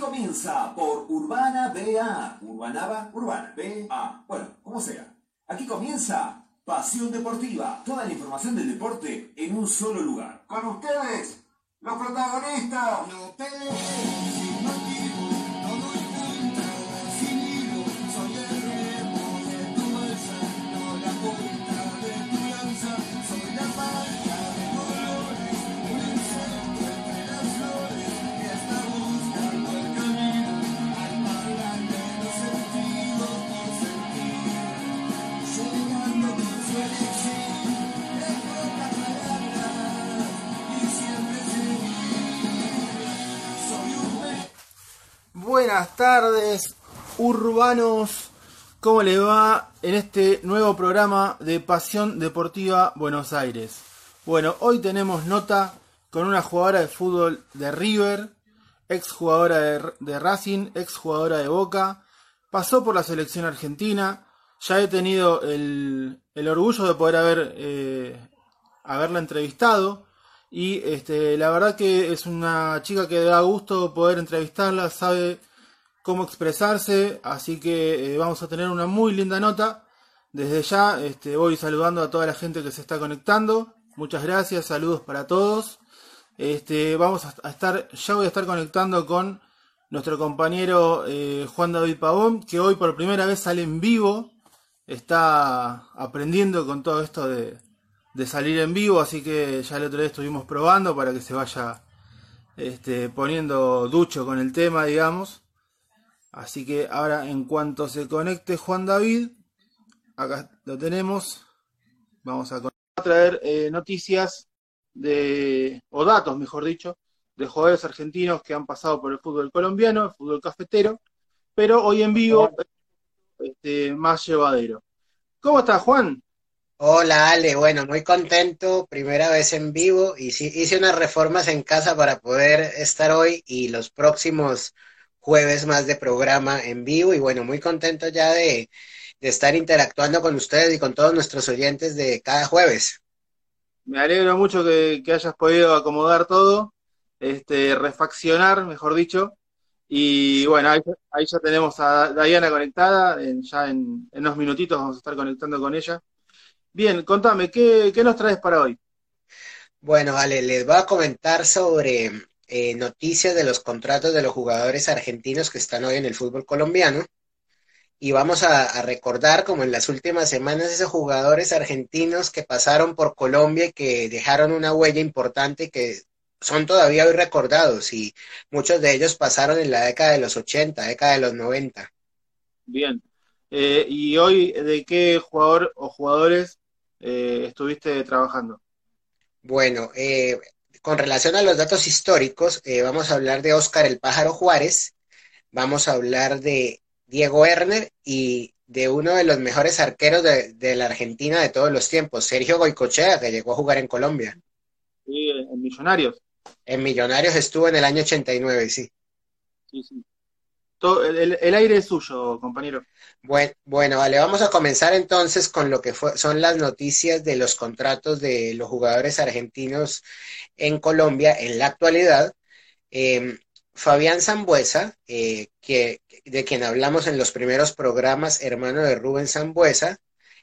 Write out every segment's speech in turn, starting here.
comienza por Urbana BA. Urbanaba, Urbana BA. Bueno, como sea. Aquí comienza Pasión Deportiva. Toda la información del deporte en un solo lugar. Con ustedes, los protagonistas. No Buenas tardes, urbanos. ¿Cómo le va en este nuevo programa de Pasión Deportiva Buenos Aires? Bueno, hoy tenemos nota con una jugadora de fútbol de River, ex jugadora de, Racing, ex jugadora de Boca, pasó por la selección argentina. Ya he tenido el, el orgullo de poder haber eh, haberla entrevistado. Y este, la verdad que es una chica que da gusto poder entrevistarla, sabe cómo expresarse, así que eh, vamos a tener una muy linda nota. Desde ya este, voy saludando a toda la gente que se está conectando. Muchas gracias, saludos para todos. Este, vamos a estar, ya voy a estar conectando con nuestro compañero eh, Juan David Pavón, que hoy por primera vez sale en vivo. Está aprendiendo con todo esto de, de salir en vivo, así que ya el otro día estuvimos probando para que se vaya este, poniendo ducho con el tema, digamos. Así que ahora en cuanto se conecte Juan David, acá lo tenemos, vamos a, traer eh, noticias de, o datos mejor dicho, de jugadores argentinos que han pasado por el fútbol colombiano, el fútbol cafetero, pero hoy en vivo este, más llevadero. ¿Cómo estás Juan? Hola Ale, bueno, muy contento, primera vez en vivo sí, hice unas reformas en casa para poder estar hoy y los próximos jueves más de programa en vivo y bueno, muy contento ya de, de estar interactuando con ustedes y con todos nuestros oyentes de cada jueves. Me alegro mucho que, que hayas podido acomodar todo, este, refaccionar, mejor dicho. Y bueno, ahí, ahí ya tenemos a Diana conectada, en- ya en, en unos minutitos vamos a estar conectando con ella. Bien, contame, ¿qué, qué nos traes para hoy? Bueno, Ale, les voy a comentar sobre eh, noticias de los contratos de los jugadores argentinos que están hoy en el fútbol colombiano. Y vamos a, a recordar, como en las últimas semanas, esos jugadores argentinos que pasaron por Colombia y que dejaron una huella importante y que son todavía hoy recordados. Y muchos de ellos pasaron en la década de los 80, década de los 90. Bien. Eh, ¿y hoy de qué jugador o jugadores eh, estuviste trabajando? Bueno, eh, con relación a los datos históricos, eh, vamos a hablar de Óscar el Pájaro Juárez, vamos a hablar de Diego Erner y de uno de los mejores arqueros de, de la Argentina de todos los tiempos, Sergio Goicochea, que llegó a jugar en Colombia. Sí, en Millonarios. En Millonarios estuvo en el año 89, sí. Sí, sí. Todo- el, el- el aire es suyo, compañero. Buen- Bueno, vale, vamos a comenzar entonces con lo que fue- son las noticias de los contratos de los jugadores argentinos en Colombia en la actualidad. Eh, Fabián Zambuesa, eh, que, de quien hablamos en los primeros programas, hermano de Rubén Zambuesa,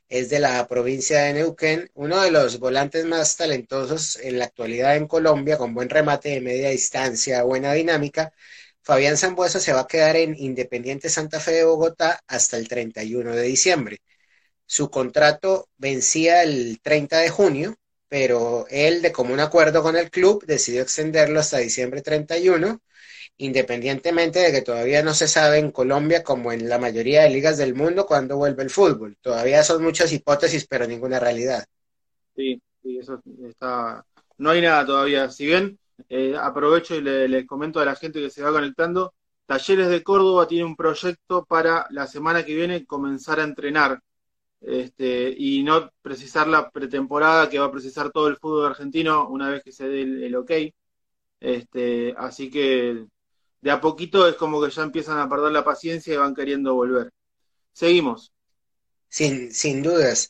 es de la provincia de Neuquén, uno de los volantes más talentosos en la actualidad en Colombia, con buen remate de media distancia, buena dinámica. Fabián Zambuesa se va a quedar en Independiente Santa Fe de Bogotá hasta el 31 de diciembre. Su contrato vencía el 30 de junio, pero él, de común acuerdo con el club, decidió extenderlo hasta diciembre 31, independientemente de que todavía no se sabe en Colombia, como en la mayoría de ligas del mundo, cuándo vuelve el fútbol. Todavía son muchas hipótesis, pero ninguna realidad. Sí, sí, eso está. No hay nada todavía. Si bien eh, aprovecho y le, comento a la gente que se va conectando, Talleres de Córdoba tiene un proyecto para la semana que viene comenzar a entrenar este, y no precisar la pretemporada que va a precisar todo el fútbol argentino una vez que se dé el, ok. Este, así que de a poquito es como que ya empiezan a perder la paciencia y van queriendo volver. Seguimos. Sin, sin dudas.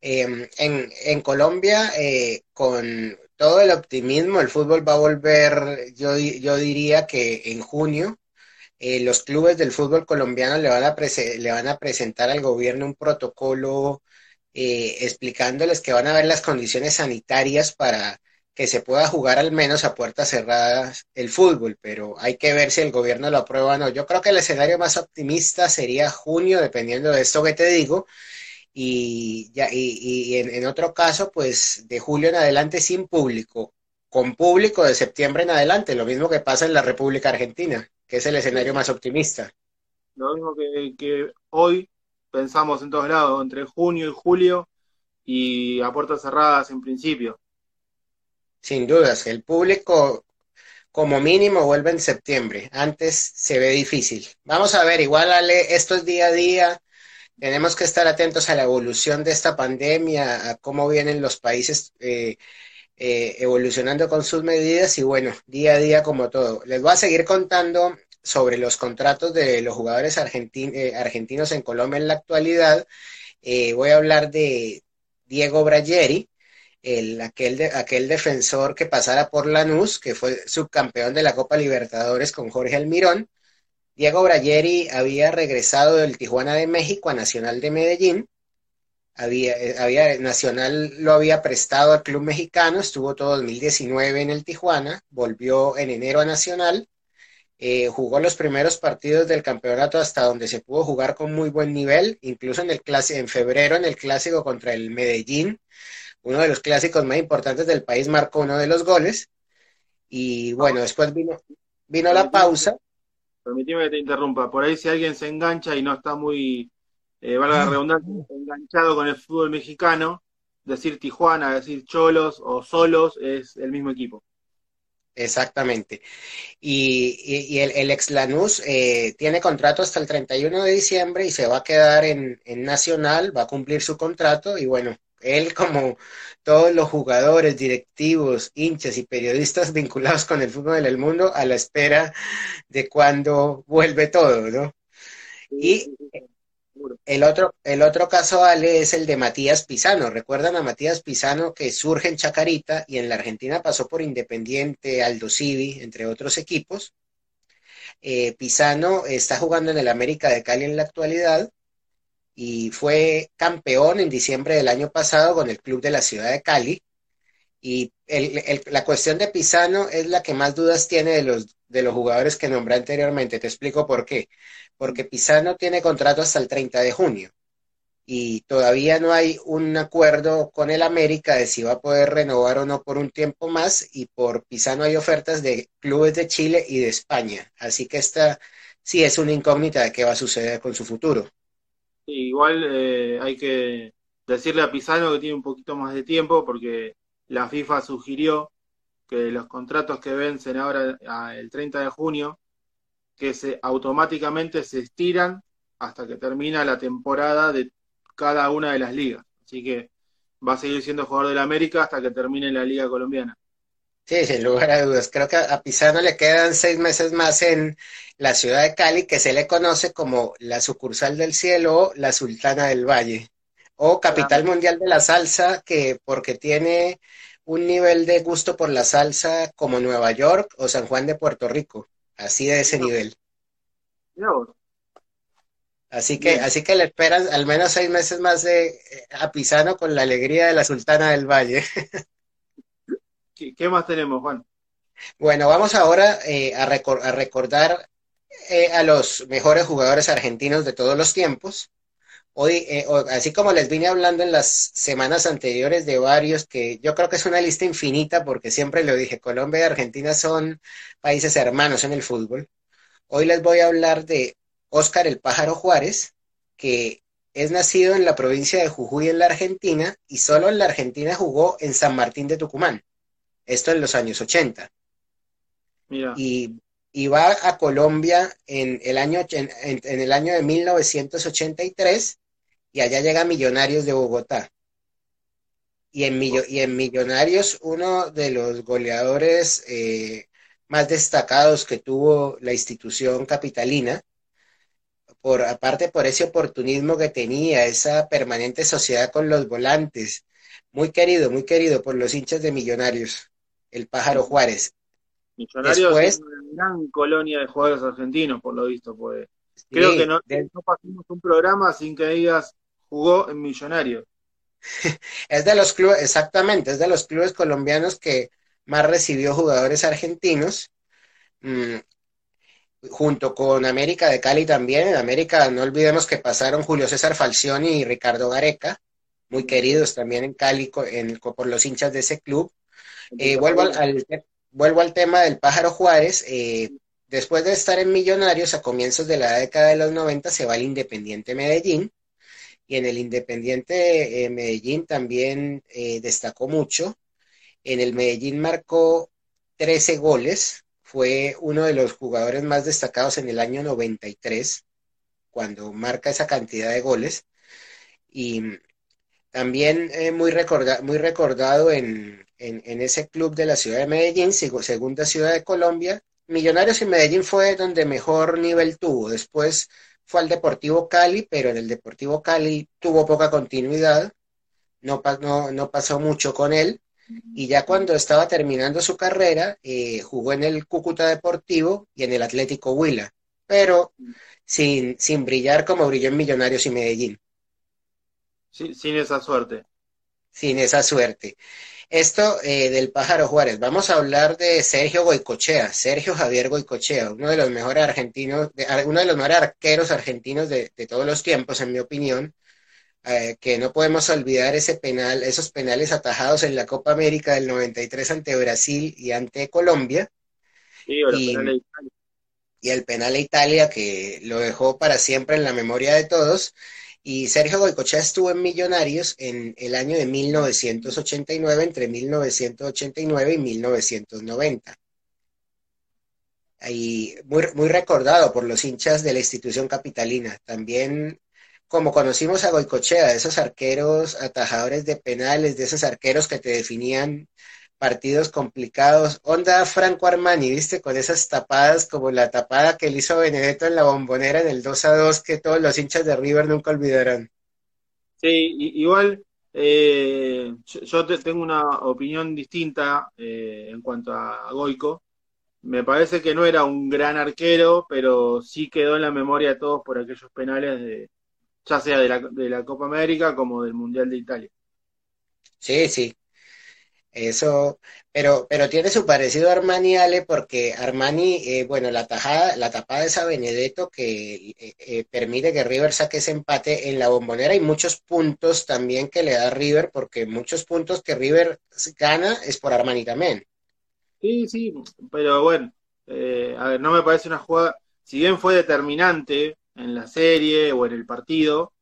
Eh, en, en Colombia, eh, con todo el optimismo, el fútbol va a volver, yo, yo diría que en junio, eh, los clubes del fútbol colombiano le van a, le van a presentar al gobierno un protocolo eh, explicándoles que van a ver las condiciones sanitarias para que se pueda jugar al menos a puertas cerradas el fútbol, pero hay que ver si el gobierno lo aprueba o no. Yo creo que el escenario más optimista sería junio, dependiendo de esto que te digo, y, ya, y, en, en, otro caso, pues de julio en adelante sin público, con público de septiembre en adelante, lo mismo que pasa en la República Argentina, que es el escenario más optimista. Lo mismo que, que hoy pensamos en todos lados, entre junio y julio y a puertas cerradas en principio. Sin dudas, el público como mínimo vuelve en septiembre. Antes se ve difícil. Vamos a ver, igual Ale, esto es día a día. Tenemos que estar atentos a la evolución de esta pandemia, a cómo vienen los países eh, eh, evolucionando con sus medidas y bueno, día a día como todo. Les voy a seguir contando sobre los contratos de los jugadores eh, argentinos en Colombia en la actualidad. voy a hablar de Diego Brayeri, el, aquel, aquel defensor que pasara por Lanús, que fue subcampeón de la Copa Libertadores con Jorge Almirón. Diego Brayeri había regresado del Tijuana de México a Nacional de Medellín. Había, eh, había, Nacional lo había prestado al club mexicano, estuvo todo 2019 en el Tijuana, volvió en enero a Nacional, eh, jugó los primeros partidos del campeonato hasta donde se pudo jugar con muy buen nivel, incluso en el clase, en febrero en el clásico contra el Medellín, uno de los clásicos más importantes del país, marcó uno de los goles. Y bueno, después vino, vino la pausa. Permíteme que te interrumpa. Por ahí si alguien se engancha y no está muy, eh, valga la redundancia, enganchado con el fútbol mexicano, decir Tijuana, decir Cholos o Solos es el mismo equipo. Exactamente. Y, y, y el, el, ex Lanús eh, tiene contrato hasta el 31 de diciembre y se va a quedar en, en Nacional, va a cumplir su contrato y bueno, él como todos los jugadores, directivos, hinchas y periodistas vinculados con el fútbol del mundo a la espera de cuando vuelve todo, ¿no? Y el otro, el otro caso, Ale, es el de Matías Pisano. ¿Recuerdan a Matías Pisano que surge en Chacarita y en la Argentina pasó por Independiente, Aldo Civi, entre otros equipos? Eh, Pisano está jugando en el América de Cali en la actualidad y fue campeón en diciembre del año pasado con el club de la ciudad de Cali. Y el, la cuestión de Pisano es la que más dudas tiene de los, de los jugadores que nombré anteriormente. Te explico por qué. Porque Pisano tiene contrato hasta el 30 de junio y todavía no hay un acuerdo con el América de si va a poder renovar o no por un tiempo más y por Pisano hay ofertas de clubes de Chile y de España. Así que esta sí es una incógnita de qué va a suceder con su futuro. Igual eh, hay que decirle a Pisano que tiene un poquito más de tiempo porque la FIFA sugirió que los contratos que vencen ahora el 30 de junio, que se automáticamente se estiran hasta que termina la temporada de cada una de las ligas. Así que va a seguir siendo jugador del América hasta que termine la liga colombiana. Sí, sin lugar a dudas. Creo que a Pisano le quedan seis meses más en la ciudad de Cali, que se le conoce como la sucursal del cielo o la sultana del valle, o capital mundial de la salsa, que porque tiene un nivel de gusto por la salsa como Nueva York o San Juan de Puerto Rico, así de ese nivel. Así que, así que le esperan al menos seis meses más de eh, a Pisano con la alegría de la sultana del valle. ¿Qué más tenemos, Juan? Bueno, vamos ahora eh, a, recor a, recordar eh, a los mejores jugadores argentinos de todos los tiempos. Hoy, eh, así como les vine hablando en las semanas anteriores de varios, que yo creo que es una lista infinita, porque siempre lo dije, Colombia y Argentina son países hermanos en el fútbol. Hoy les voy a hablar de Óscar el Pájaro Juárez, que es nacido en la provincia de Jujuy en la Argentina y solo en la Argentina jugó en San Martín de Tucumán. Esto en los años 80. Mira. Y, y, va a Colombia en el, año, en, en, el año de 1983 y allá llega Millonarios de Bogotá. Y en, y en Millonarios, uno de los goleadores eh, más destacados que tuvo la institución capitalina, por aparte por ese oportunismo que tenía, esa permanente sociedad con los volantes, muy querido, muy querido por los hinchas de Millonarios el pájaro Juárez. Millonarios Después- es una gran colonia de jugadores argentinos, por lo visto, pues. Creo que no, de- no pasamos un programa sin que digas jugó en Millonarios. Es de los clubes, exactamente, es de los clubes colombianos que más recibió jugadores argentinos, mm, junto con América de Cali también. En América, no olvidemos que pasaron Julio César Falcioni y Ricardo Gareca, muy queridos también en Cali en- por los hinchas de ese club. Eh, vuelvo, al, vuelvo al tema del Pájaro Juárez. eh, después de estar en Millonarios a comienzos de la década de los 90, se va al Independiente Medellín. Y en el Independiente eh, Medellín también destacó mucho. En el Medellín marcó 13 goles. Fue uno de los jugadores más destacados en el año 93, cuando marca esa cantidad de goles. Y también muy, recorda- muy recordado en, en- en ese club de la ciudad de Medellín, seg- segunda ciudad de Colombia. Millonarios y Medellín fue donde mejor nivel tuvo. Después fue al Deportivo Cali, pero en el Deportivo Cali tuvo poca continuidad. No, pa- no, no pasó mucho con él. Y ya cuando estaba terminando su carrera, eh, jugó en el Cúcuta Deportivo y en el Atlético Huila, pero sin, sin brillar como brilló en Millonarios y Medellín. Sí, sin esa suerte. sin esa suerte. Esto eh, del pájaro Juárez. Vamos a hablar de Sergio Goicochea, Sergio Javier Goicochea, uno de los mejores argentinos, de- uno de los mejores arqueros argentinos de, de todos los tiempos, en mi opinión. eh, que no podemos olvidar ese penal, esos penales atajados en la Copa América del 93 ante Brasil y ante Colombia, Sí, o los Y- y el penal a Italia que lo dejó para siempre en la memoria de todos. Y Sergio Goicochea estuvo en Millonarios en el año de 1989, entre 1989 y 1990. Y muy, muy recordado por los hinchas de la institución capitalina. También, como conocimos a Goicochea, esos arqueros atajadores de penales, de esos arqueros que te definían partidos complicados. Onda Franco Armani, ¿viste? Con esas tapadas como la tapada que le hizo Benedetto en la bombonera en el 2 a 2 que todos los hinchas de River nunca olvidarán. Sí, igual eh, yo, yo te- tengo una opinión distinta eh, en cuanto a Goico. Me parece que no era un gran arquero, pero sí quedó en la memoria de todos por aquellos penales de, ya sea de la, de la Copa América como del Mundial de Italia. Sí, sí. Eso, pero, pero tiene su parecido a Armani Ale porque Armani, eh, bueno, la tajada, la tapada es a Benedetto que eh, eh, permite que River saque ese empate en la bombonera y muchos puntos también que le da River porque muchos puntos que River gana es por Armani también. Sí, sí, pero bueno, eh, a ver, no me parece una jugada, si bien fue determinante en la serie o en el partido,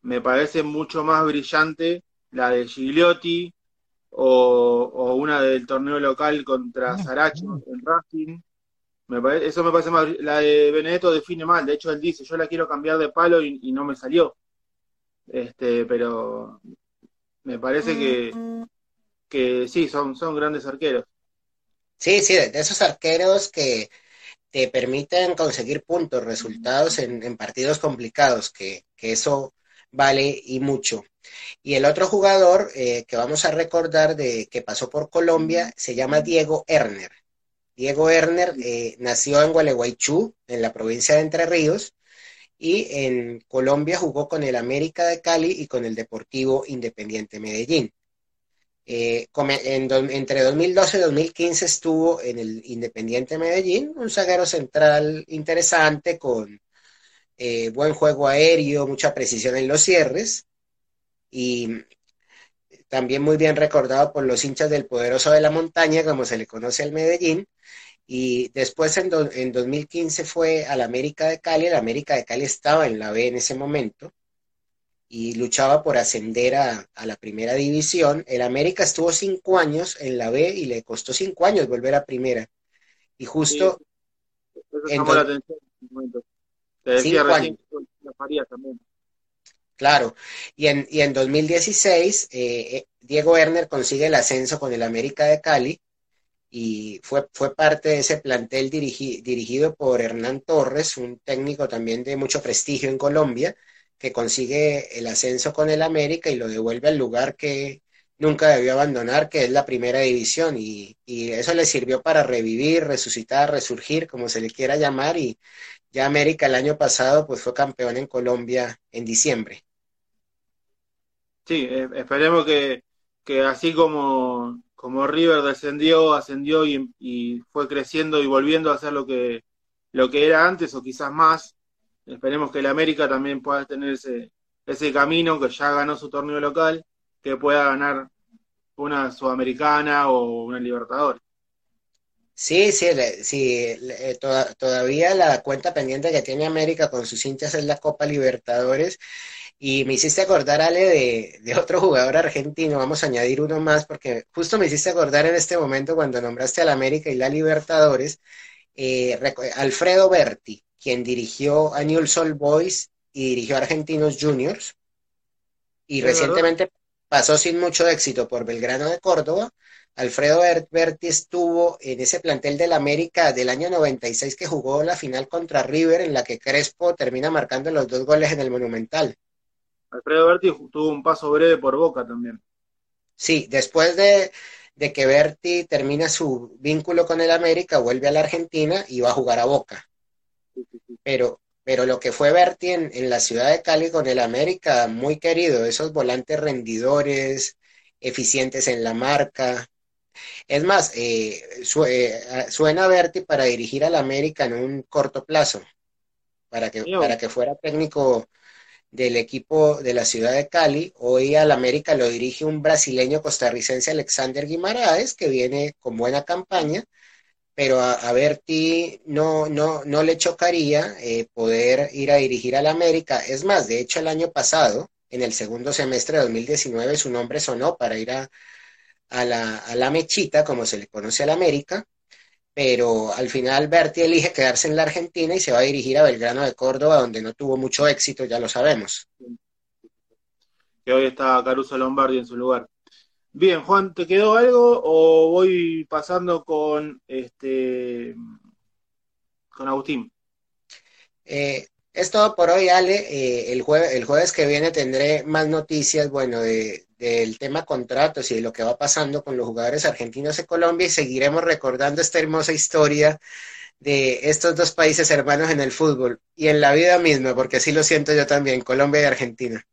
me parece mucho más brillante la de Gigliotti o, o una del torneo local contra Saracho en Racing. Me pare- eso me parece más. La de Benedetto define mal, de hecho él dice, yo la quiero cambiar de palo y, y no me salió. Este, pero me parece que, que sí, son, son grandes arqueros. Sí, sí, de de esos arqueros que te permiten conseguir puntos, resultados en, en partidos complicados, que, que eso vale y mucho. Y el otro jugador eh, que vamos a recordar de que pasó por Colombia se llama Diego Erner. Diego Erner eh, nació en Gualeguaychú, en la provincia de Entre Ríos, y en Colombia jugó con el América de Cali y con el Deportivo Independiente Medellín. Eh, en do- entre 2012 y 2015 estuvo en el Independiente Medellín, un zaguero central interesante con eh, buen juego aéreo, mucha precisión en los cierres y también muy bien recordado por los hinchas del Poderoso de la Montaña, como se le conoce al Medellín. Y después en, do- en 2015 fue al América de Cali. El América de Cali estaba en la B en ese momento y luchaba por ascender a, a la primera división. El América estuvo cinco años en la B y le costó cinco años volver a primera. Y justo Eso En do- la atención en. Te decía Cinco recién que la Farías también. Claro, y en, y en 2016 eh, eh, Diego Erner consigue el ascenso con el América de Cali y fue, fue parte de ese plantel dirigi- dirigido por Hernán Torres, un técnico también de mucho prestigio en Colombia, que consigue el ascenso con el América y lo devuelve al lugar que, nunca debió abandonar, que es la primera división, y, y eso le sirvió para revivir, resucitar, resurgir, como se le quiera llamar, y ya América el año pasado pues fue campeón en Colombia en diciembre. Sí, eh, esperemos que, que así como, como River descendió, ascendió y, y fue creciendo y volviendo a ser lo que, lo que era antes o quizás más, esperemos que el América también pueda tener ese, ese camino, que ya ganó su torneo local, que pueda ganar una Sudamericana o una Libertadores. Sí, sí, le- sí, le- eh, toda- todavía la cuenta pendiente que tiene América con sus hinchas es la Copa Libertadores. Y me hiciste acordar, Ale, de, de otro jugador argentino. Vamos a añadir uno más porque justo me hiciste acordar en este momento cuando nombraste al América y la Libertadores, eh, Alfredo Berti, quien dirigió a Newell's Old Boys y dirigió a Argentinos Juniors. Y verdad. recientemente pasó sin mucho éxito por Belgrano de Córdoba. Alfredo Ber- Berti estuvo en ese plantel del América del año 96 que jugó la final contra River, en la que Crespo termina marcando los dos goles en el Monumental. Alfredo Berti tuvo un paso breve por Boca también. Sí, después de, de que Berti termina su vínculo con el América, vuelve a la Argentina y va a jugar a Boca. Pero, pero lo que fue Berti en, en la ciudad de Cali con el América, muy querido, esos volantes rendidores, eficientes en la marca. Es más, eh, su- eh, suena Berti para dirigir al América en un corto plazo, para que, para que fuera técnico del equipo de la ciudad de Cali. Hoy al América lo dirige un brasileño costarricense, Alexander Guimaraes, que viene con buena campaña, pero a, a Berti no, no, no le chocaría eh, poder ir a dirigir al América. Es más, de hecho, el año pasado, en el segundo semestre de 2019, su nombre sonó para ir a, a la, a la Mechita, como se le conoce al América, pero al final Berti elige quedarse en la Argentina y se va a dirigir a Belgrano de Córdoba, donde no tuvo mucho éxito, ya lo sabemos. que hoy está Caruso Lombardi en su lugar. Bien, Juan, ¿te quedó algo o voy pasando con este con Agustín? Eh, es todo por hoy, Ale. Eh, el jueves, el jueves que viene tendré más noticias, bueno, de, del tema contratos y de lo que va pasando con los jugadores argentinos en Colombia y seguiremos recordando esta hermosa historia de estos dos países hermanos en el fútbol y en la vida misma, porque así lo siento yo también, Colombia y Argentina.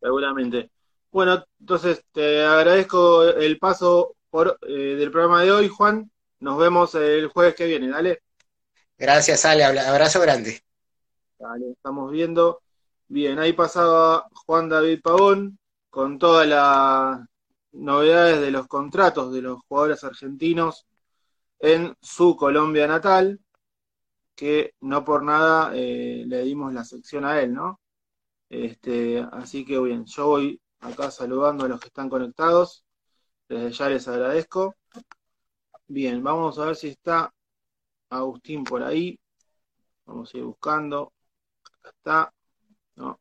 Seguramente. Bueno, entonces te agradezco el paso por eh, del programa de hoy, Juan. Nos vemos el jueves que viene, dale. Gracias, Ale. Abra- Abrazo grande. Dale, estamos viendo. Bien, ahí pasaba Juan David Pavón con todas las novedades de los contratos de los jugadores argentinos en su Colombia natal, que no por nada eh, le dimos la sección a él, ¿no? Este, así que bien, yo voy acá saludando a los que están conectados. Desde ya les agradezco. Bien, vamos a ver si está Agustín por ahí. Vamos a ir buscando. Acá está. No.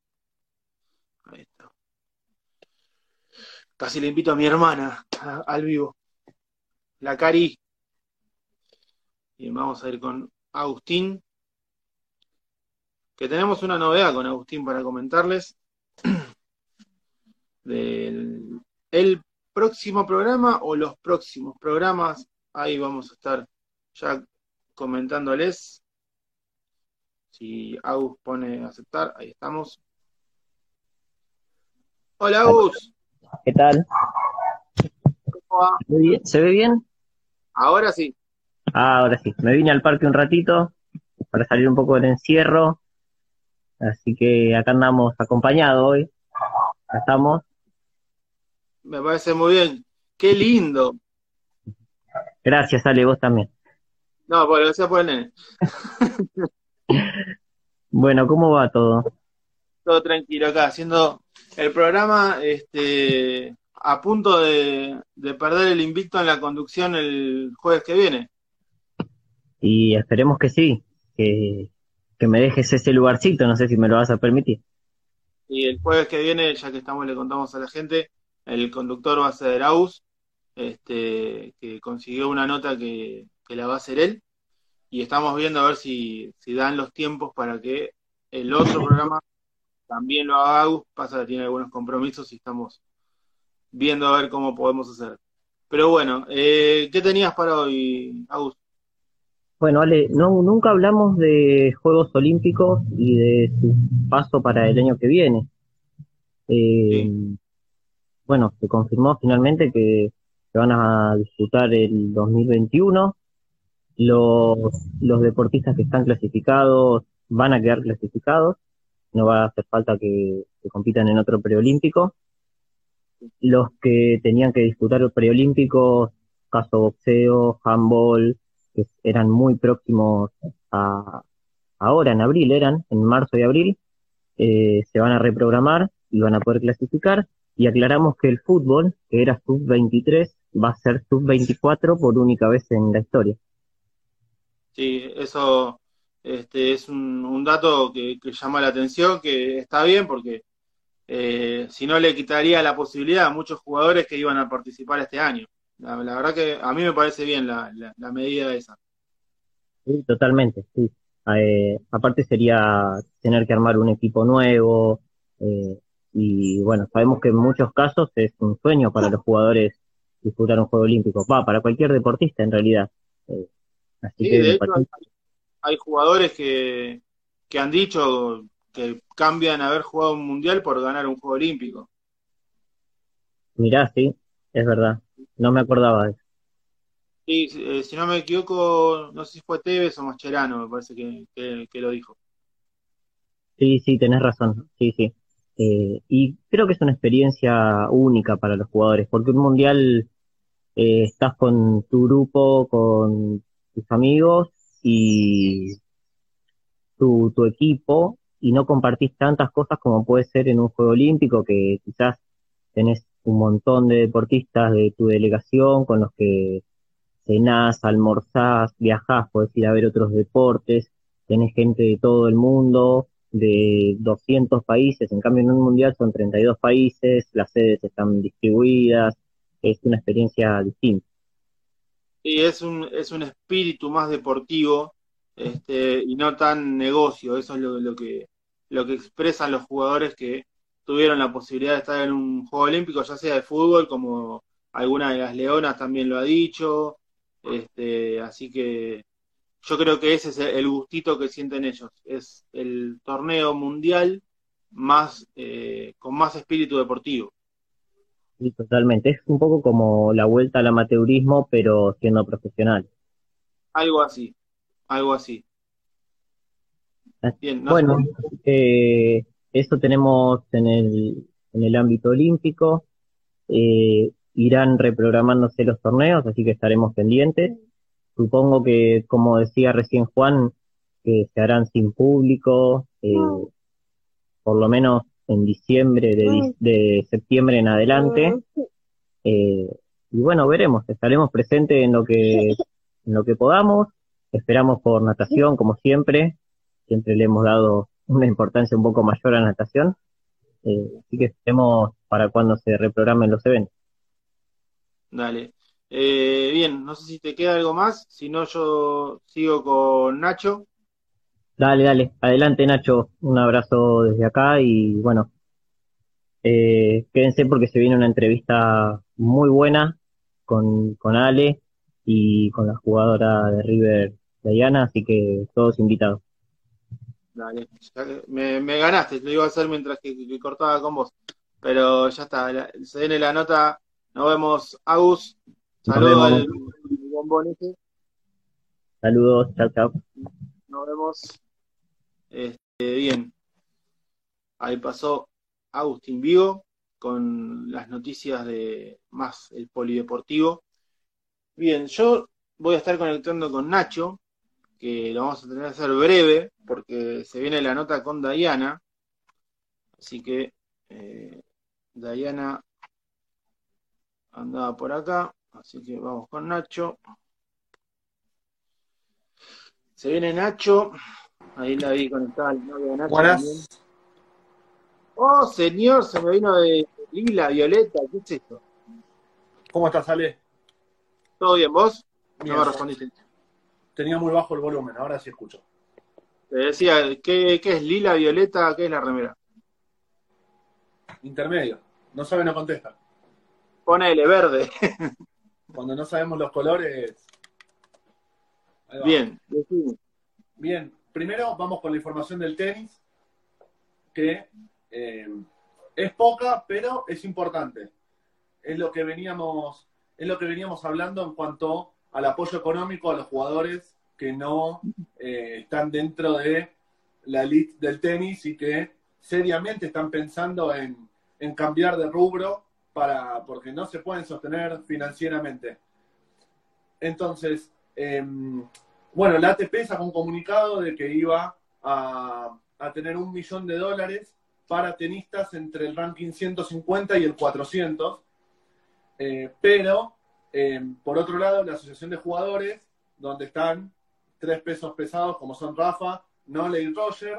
Ahí está. Casi le invito a mi hermana a- al vivo. La Cari. Bien, vamos a ir con Agustín. Que tenemos una novedad con Agustín para comentarles. Del el próximo programa o los próximos programas. Ahí vamos a estar ya comentándoles. Si Agus pone aceptar, ahí estamos. Hola Agus, ¿Qué tal? ¿cómo va? ¿Se ve bien? ¿Se ve bien? Ahora sí. Ah, ahora sí. Me vine al parque un ratito para salir un poco del encierro. Así que acá andamos acompañados hoy. Acá estamos. Me parece muy bien. Qué lindo. Gracias, Ale, vos también. No, por sea por el nene. Bueno, ¿cómo va todo? Todo tranquilo acá, haciendo el programa este, a punto de, de perder el invicto en la conducción el jueves que viene. Y esperemos que sí, que, que me dejes ese lugarcito, no sé si me lo vas a permitir. Y el jueves que viene, ya que estamos, le contamos a la gente, el conductor va a ser Aus, este, que consiguió una nota que, que la va a hacer él. Y estamos viendo a ver si, si dan los tiempos para que el otro programa también lo haga Agus. Pasa que tiene algunos compromisos y estamos viendo a ver cómo podemos hacer. Pero bueno, eh, ¿qué tenías para hoy, Agus? Bueno, Ale, no, nunca hablamos de Juegos Olímpicos y de su paso para el año que viene. Eh, Bueno, se confirmó finalmente que se van a disputar el 2021. Los, los deportistas que están clasificados van a quedar clasificados. No va a hacer falta que, compitan en otro preolímpico. Los que tenían que disputar los preolímpicos, caso boxeo, handball, que eran muy próximos a ahora, en abril eran, en marzo y abril, eh, se van a reprogramar y van a poder clasificar. Y aclaramos que el fútbol, que era sub-23, va a ser sub-24 por única vez en la historia. Sí, eso este, es un, un dato que, que llama la atención, que está bien porque eh, si no le quitaría la posibilidad a muchos jugadores que iban a participar este año. La, la verdad que a mí me parece bien la, la, la medida esa. Sí, totalmente, sí. Eh, aparte sería tener que armar un equipo nuevo, eh, y bueno, sabemos que en muchos casos es un sueño para los jugadores disputar un juego olímpico, va, para cualquier deportista en realidad. Eh, así Sí, que de hecho, hay, hay jugadores que, que han dicho que cambian haber jugado un mundial por ganar un juego olímpico. mirá, sí, es verdad, no me acordaba de eso. Sí, eh, si no me equivoco, no sé si fue Tevez o Mascherano, me parece que, que, que lo dijo. Sí, sí, tenés razón, sí, sí. Eh, y creo que es una experiencia única para los jugadores, porque un mundial eh, estás con tu grupo, con tus amigos y tu, equipo, y no compartís tantas cosas como puede ser en un juego olímpico, que quizás tenés un montón de deportistas de tu delegación con los que cenás, almorzás, viajás, podés ir a ver otros deportes, tenés gente de todo el mundo, de 200 países, en cambio en un mundial son 32 países, las sedes están distribuidas, es una experiencia distinta. Y es un, es un espíritu más deportivo este, y no tan negocio. Eso es lo, lo que, lo que expresan los jugadores que tuvieron la posibilidad de estar en un Juego Olímpico, ya sea de fútbol, como alguna de las Leonas también lo ha dicho. Este, así que yo creo que ese es el gustito que sienten ellos. Es el torneo mundial más eh, con más espíritu deportivo. Sí, totalmente. Es un poco como la vuelta al amateurismo, pero siendo profesional. Algo así, algo así. Bien, no Bueno, sé- eh, eso tenemos en el, en el ámbito olímpico. Eh, irán reprogramándose los torneos, así que estaremos pendientes. Supongo que, como decía recién Juan, que se harán sin público, eh, por lo menos en diciembre, de, septiembre en adelante. Eh, y bueno, veremos, estaremos presentes en lo que, en lo que podamos. Esperamos por natación, como siempre. Siempre le hemos dado una importancia un poco mayor a natación. Eh, así que esperemos para cuando se reprogramen los eventos. Dale. Eh, bien, no sé si te queda algo más, si no yo sigo con Nacho. Dale, dale, adelante Nacho, un abrazo desde acá y bueno, eh, quédense porque se viene una entrevista muy buena con, con Ale y con la jugadora de River, Diana, así que todos invitados. Dale, me, me ganaste, lo iba a hacer mientras que, que cortaba con vos, pero ya está, la- se viene la nota, nos vemos, Agus, Nos saludo vemos. al bombón Saludos, chao, chao. nos vemos. Este, bien, ahí pasó Agustín Vigo con las noticias de más el polideportivo. Bien, yo voy a estar conectando con Nacho, que lo vamos a tener que hacer breve, porque se viene la nota con Diana. Así que eh, Diana andaba por acá, así que vamos con Nacho. Se viene Nacho, ahí la vi conectada al novio de Nacho también. Buenas. Oh, señor, se me vino de lila, violeta, ¿qué es esto? ¿Cómo estás, Ale? ¿Todo bien, vos? Bien. No me respondiste. Tenía muy bajo el volumen, ahora sí escucho. Te decía, ¿qué, qué es lila, violeta? ¿Qué es la remera? Intermedio. No sabe, no contesta. Ponele verde. Cuando no sabemos los colores. Bien, decime. Bien, primero vamos con la información del tenis, que eh, es poca, pero es importante. Es lo que veníamos, es lo que veníamos hablando en cuanto al apoyo económico a los jugadores que no eh, están dentro de la elite del tenis y que seriamente están pensando en, en cambiar de rubro para, porque no se pueden sostener financieramente. Entonces, em, bueno, la ATP sacó un comunicado de que iba a, tener un millón de dólares para tenistas entre el ranking 150 y el 400. Eh, pero, eh, por otro lado, la Asociación de Jugadores, donde están tres pesos pesados como son Rafa, Nole y Roger,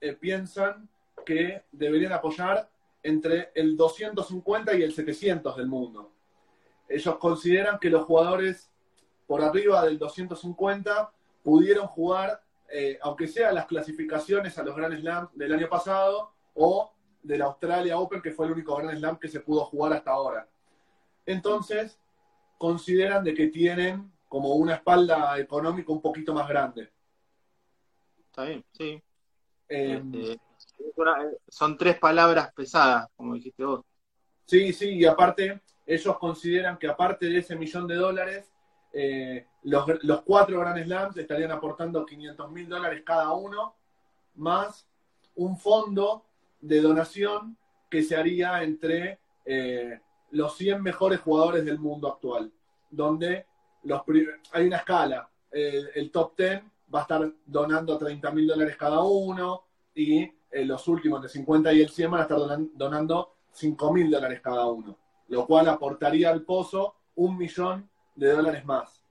eh, piensan que deberían apoyar entre el 250 y el 700 del mundo. Ellos consideran que los jugadores por arriba del 250 pudieron jugar, eh, aunque sea las clasificaciones a los Grand Slam del año pasado o del Australia Open, que fue el único Grand Slam que se pudo jugar hasta ahora. Entonces, consideran de que tienen como una espalda económica un poquito más grande. Está bien, sí. Eh, Este, es una- son tres palabras pesadas, como dijiste vos. Sí, sí, y aparte, ellos consideran que aparte de ese millón de dólares, eh, los, los cuatro Grand Slams estarían aportando 500 mil dólares cada uno, más un fondo de donación que se haría entre eh, los 100 mejores jugadores del mundo actual, donde los hay una escala. El, top 10 va a estar donando 30 mil dólares cada uno y eh, los últimos de 50 y el 100 van a estar donan- donando 5 mil dólares cada uno, lo cual aportaría al pozo un millón de dólares más.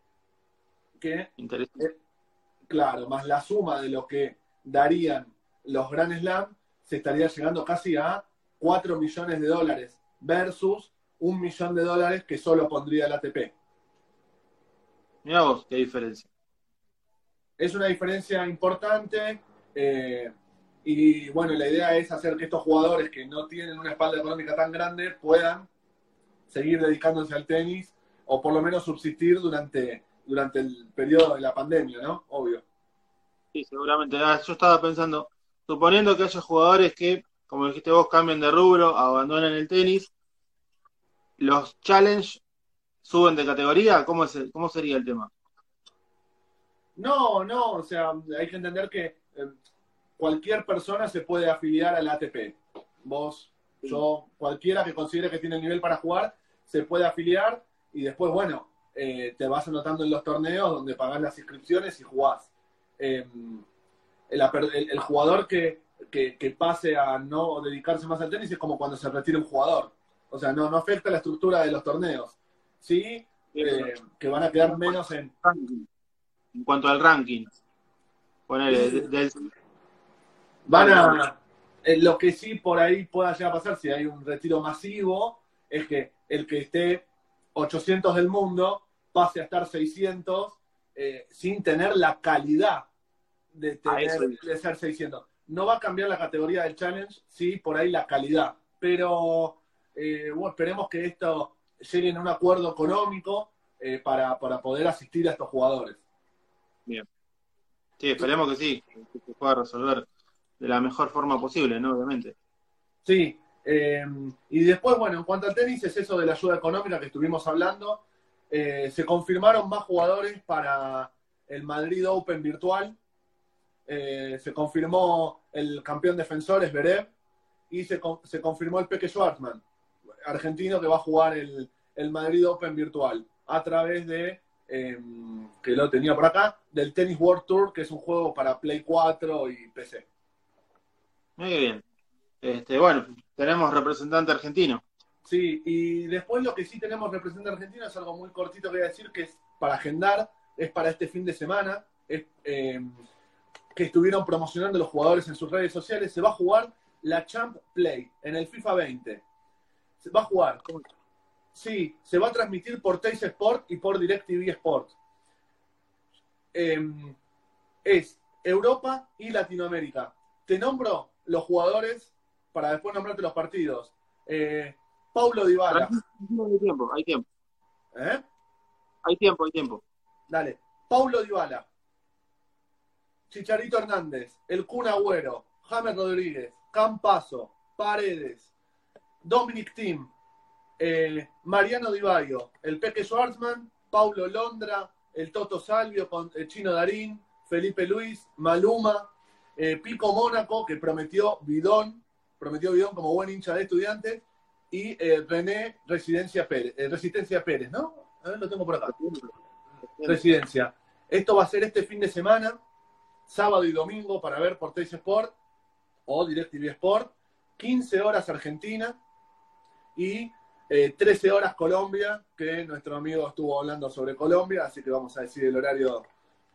Que, Interesante. claro, más la suma de lo que darían los Grand Slam, se estaría llegando casi a 4 millones de dólares versus un millón de dólares que solo pondría el ATP. Mira vos, qué diferencia. Es una diferencia importante eh, y bueno, la idea es hacer que estos jugadores que no tienen una espalda económica tan grande puedan seguir dedicándose al tenis o por lo menos subsistir durante, durante el periodo de la pandemia, ¿no? Obvio. Sí, seguramente. Ah, yo estaba pensando, suponiendo que haya jugadores que, como dijiste vos, cambien de rubro, abandonen el tenis, los challenge suben de categoría, ¿cómo, es el- cómo sería el tema? No, no, o sea, hay que entender que eh, cualquier persona se puede afiliar al ATP. Vos, yo, cualquiera que considere que tiene el nivel para jugar, se puede afiliar y después, bueno, eh, te vas anotando en los torneos donde pagás las inscripciones y jugás. Eh, el, aper- el- el jugador que, que- que pase a no dedicarse más al tenis es como cuando se retira un jugador. O sea, no, no afecta la estructura de los torneos. Sí, eh, que van a quedar menos en, Ranking. En cuanto al ranking, ponele, de- del- Van a. eh, lo que sí por ahí pueda llegar a pasar, si hay un retiro masivo, es que el que esté 800 del mundo pase a estar 600 eh, sin tener la calidad de, tener- ser 600. No va a cambiar la categoría del challenge, sí, por ahí la calidad. Pero eh, bueno, esperemos que esto lleguen a un acuerdo económico eh, para, para poder asistir a estos jugadores. sí, esperemos que sí, que se pueda resolver de la mejor forma posible, ¿no? Obviamente. Sí, eh, y después, bueno, en cuanto al tenis, es eso de la ayuda económica que estuvimos hablando. Eh, se confirmaron más jugadores para el Madrid Open virtual. Eh, se confirmó el campeón defensor, Esberev, y se, se confirmó el Peque Schwartzman, argentino que va a jugar el, el Madrid Open virtual a través de, eh, que lo tenía por acá, del Tennis World Tour, que es un juego para Play 4 y PC. Muy bien. Este, bueno, tenemos representante argentino. Sí, y después lo que sí tenemos representante argentino es algo muy cortito que voy a decir, que es para agendar, es para este fin de semana, es, eh, que estuvieron promocionando los jugadores en sus redes sociales, se va a jugar la Champ Play en el FIFA 20. Se va a jugar. Sí, se va a transmitir por Teis Sport y por DirecTV Sport. Eh, es Europa y Latinoamérica. Te nombro los jugadores para después nombrarte los partidos. Eh, Paulo Dybala. Hay tiempo, hay tiempo. ¿Eh? Hay tiempo, hay tiempo. Dale. Paulo Dybala. Chicharito Hernández. El Kun Agüero. James Rodríguez. Campazo. Paredes. Dominic Thiem. eh, Mariano Di Baio. El Peque Schwarzman. Paulo Londra. El Toto Salvio con el Chino Darín. Felipe Luis. Maluma. eh, Pico Mónaco, que prometió Bidón. Prometió Bidón como buen hincha de estudiantes. Y eh, René Residencia Pérez. eh, Pérez, ¿no? A ver, lo tengo por acá. Residencia. Esto va a ser este fin de semana, sábado y domingo, para ver por Sport o DirecTV Sport. 15 horas Argentina y eh, 13 horas Colombia, que nuestro amigo estuvo hablando sobre Colombia, así que vamos a decir el horario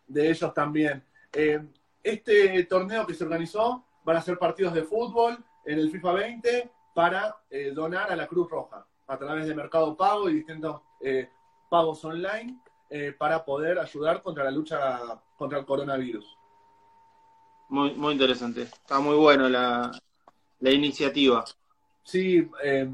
de ellos también. Eh, este torneo que se organizó van a ser partidos de fútbol en el FIFA 20 para eh, donar a la Cruz Roja a través de Mercado Pago y distintos eh, pagos online eh, para poder ayudar contra la lucha contra el coronavirus. Muy, muy interesante. Está muy bueno la, la iniciativa. Sí, eh,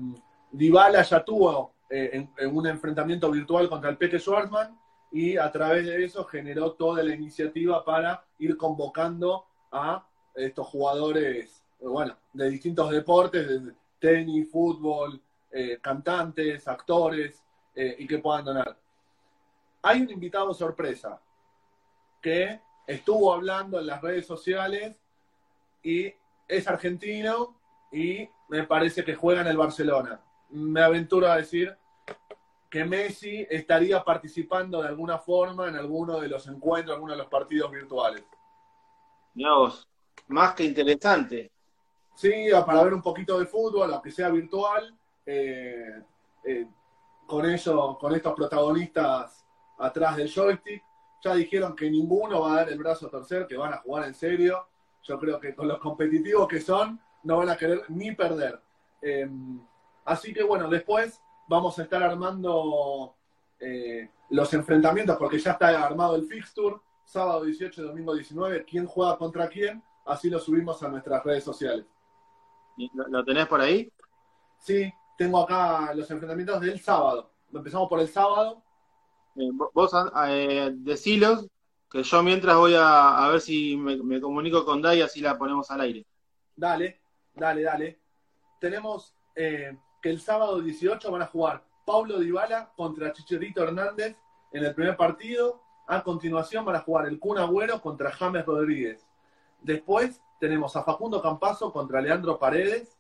Dybala ya tuvo en, en un enfrentamiento virtual contra el Peque Schwarzman y a través de eso generó toda la iniciativa para ir convocando a estos jugadores, bueno, de distintos deportes, de tenis, fútbol, eh, cantantes, actores, eh, y que puedan donar. Hay un invitado sorpresa que estuvo hablando en las redes sociales y es argentino y me parece que juega en el Barcelona. Me aventuro a decir que Messi estaría participando de alguna forma en alguno de los encuentros, alguno de los partidos virtuales. Vos, más que interesante. Sí, para ver un poquito de fútbol, aunque sea virtual, eh, eh, con ellos, con estos protagonistas atrás del joystick. Ya dijeron que ninguno va a dar el brazo a torcer, que van a jugar en serio. Yo creo que con los competitivos que son, no van a querer ni perder. Eh, así que bueno, después vamos a estar armando los enfrentamientos, porque ya está armado el fixture, sábado 18, domingo 19, quién juega contra quién, así lo subimos a nuestras redes sociales. ¿Lo, lo tenés por ahí? Sí, tengo acá los enfrentamientos del sábado. Empezamos por el sábado. Eh, vo- vos eh, decilos, que yo mientras voy a, a ver si me, me comunico con Dai, así la ponemos al aire. Dale, dale, dale. Tenemos eh, que el sábado 18 van a jugar Paulo Dybala contra Chicharito Hernández en el primer partido. A continuación van a jugar el Kun Agüero contra James Rodríguez. Después tenemos a Facundo Campazo contra Leandro Paredes.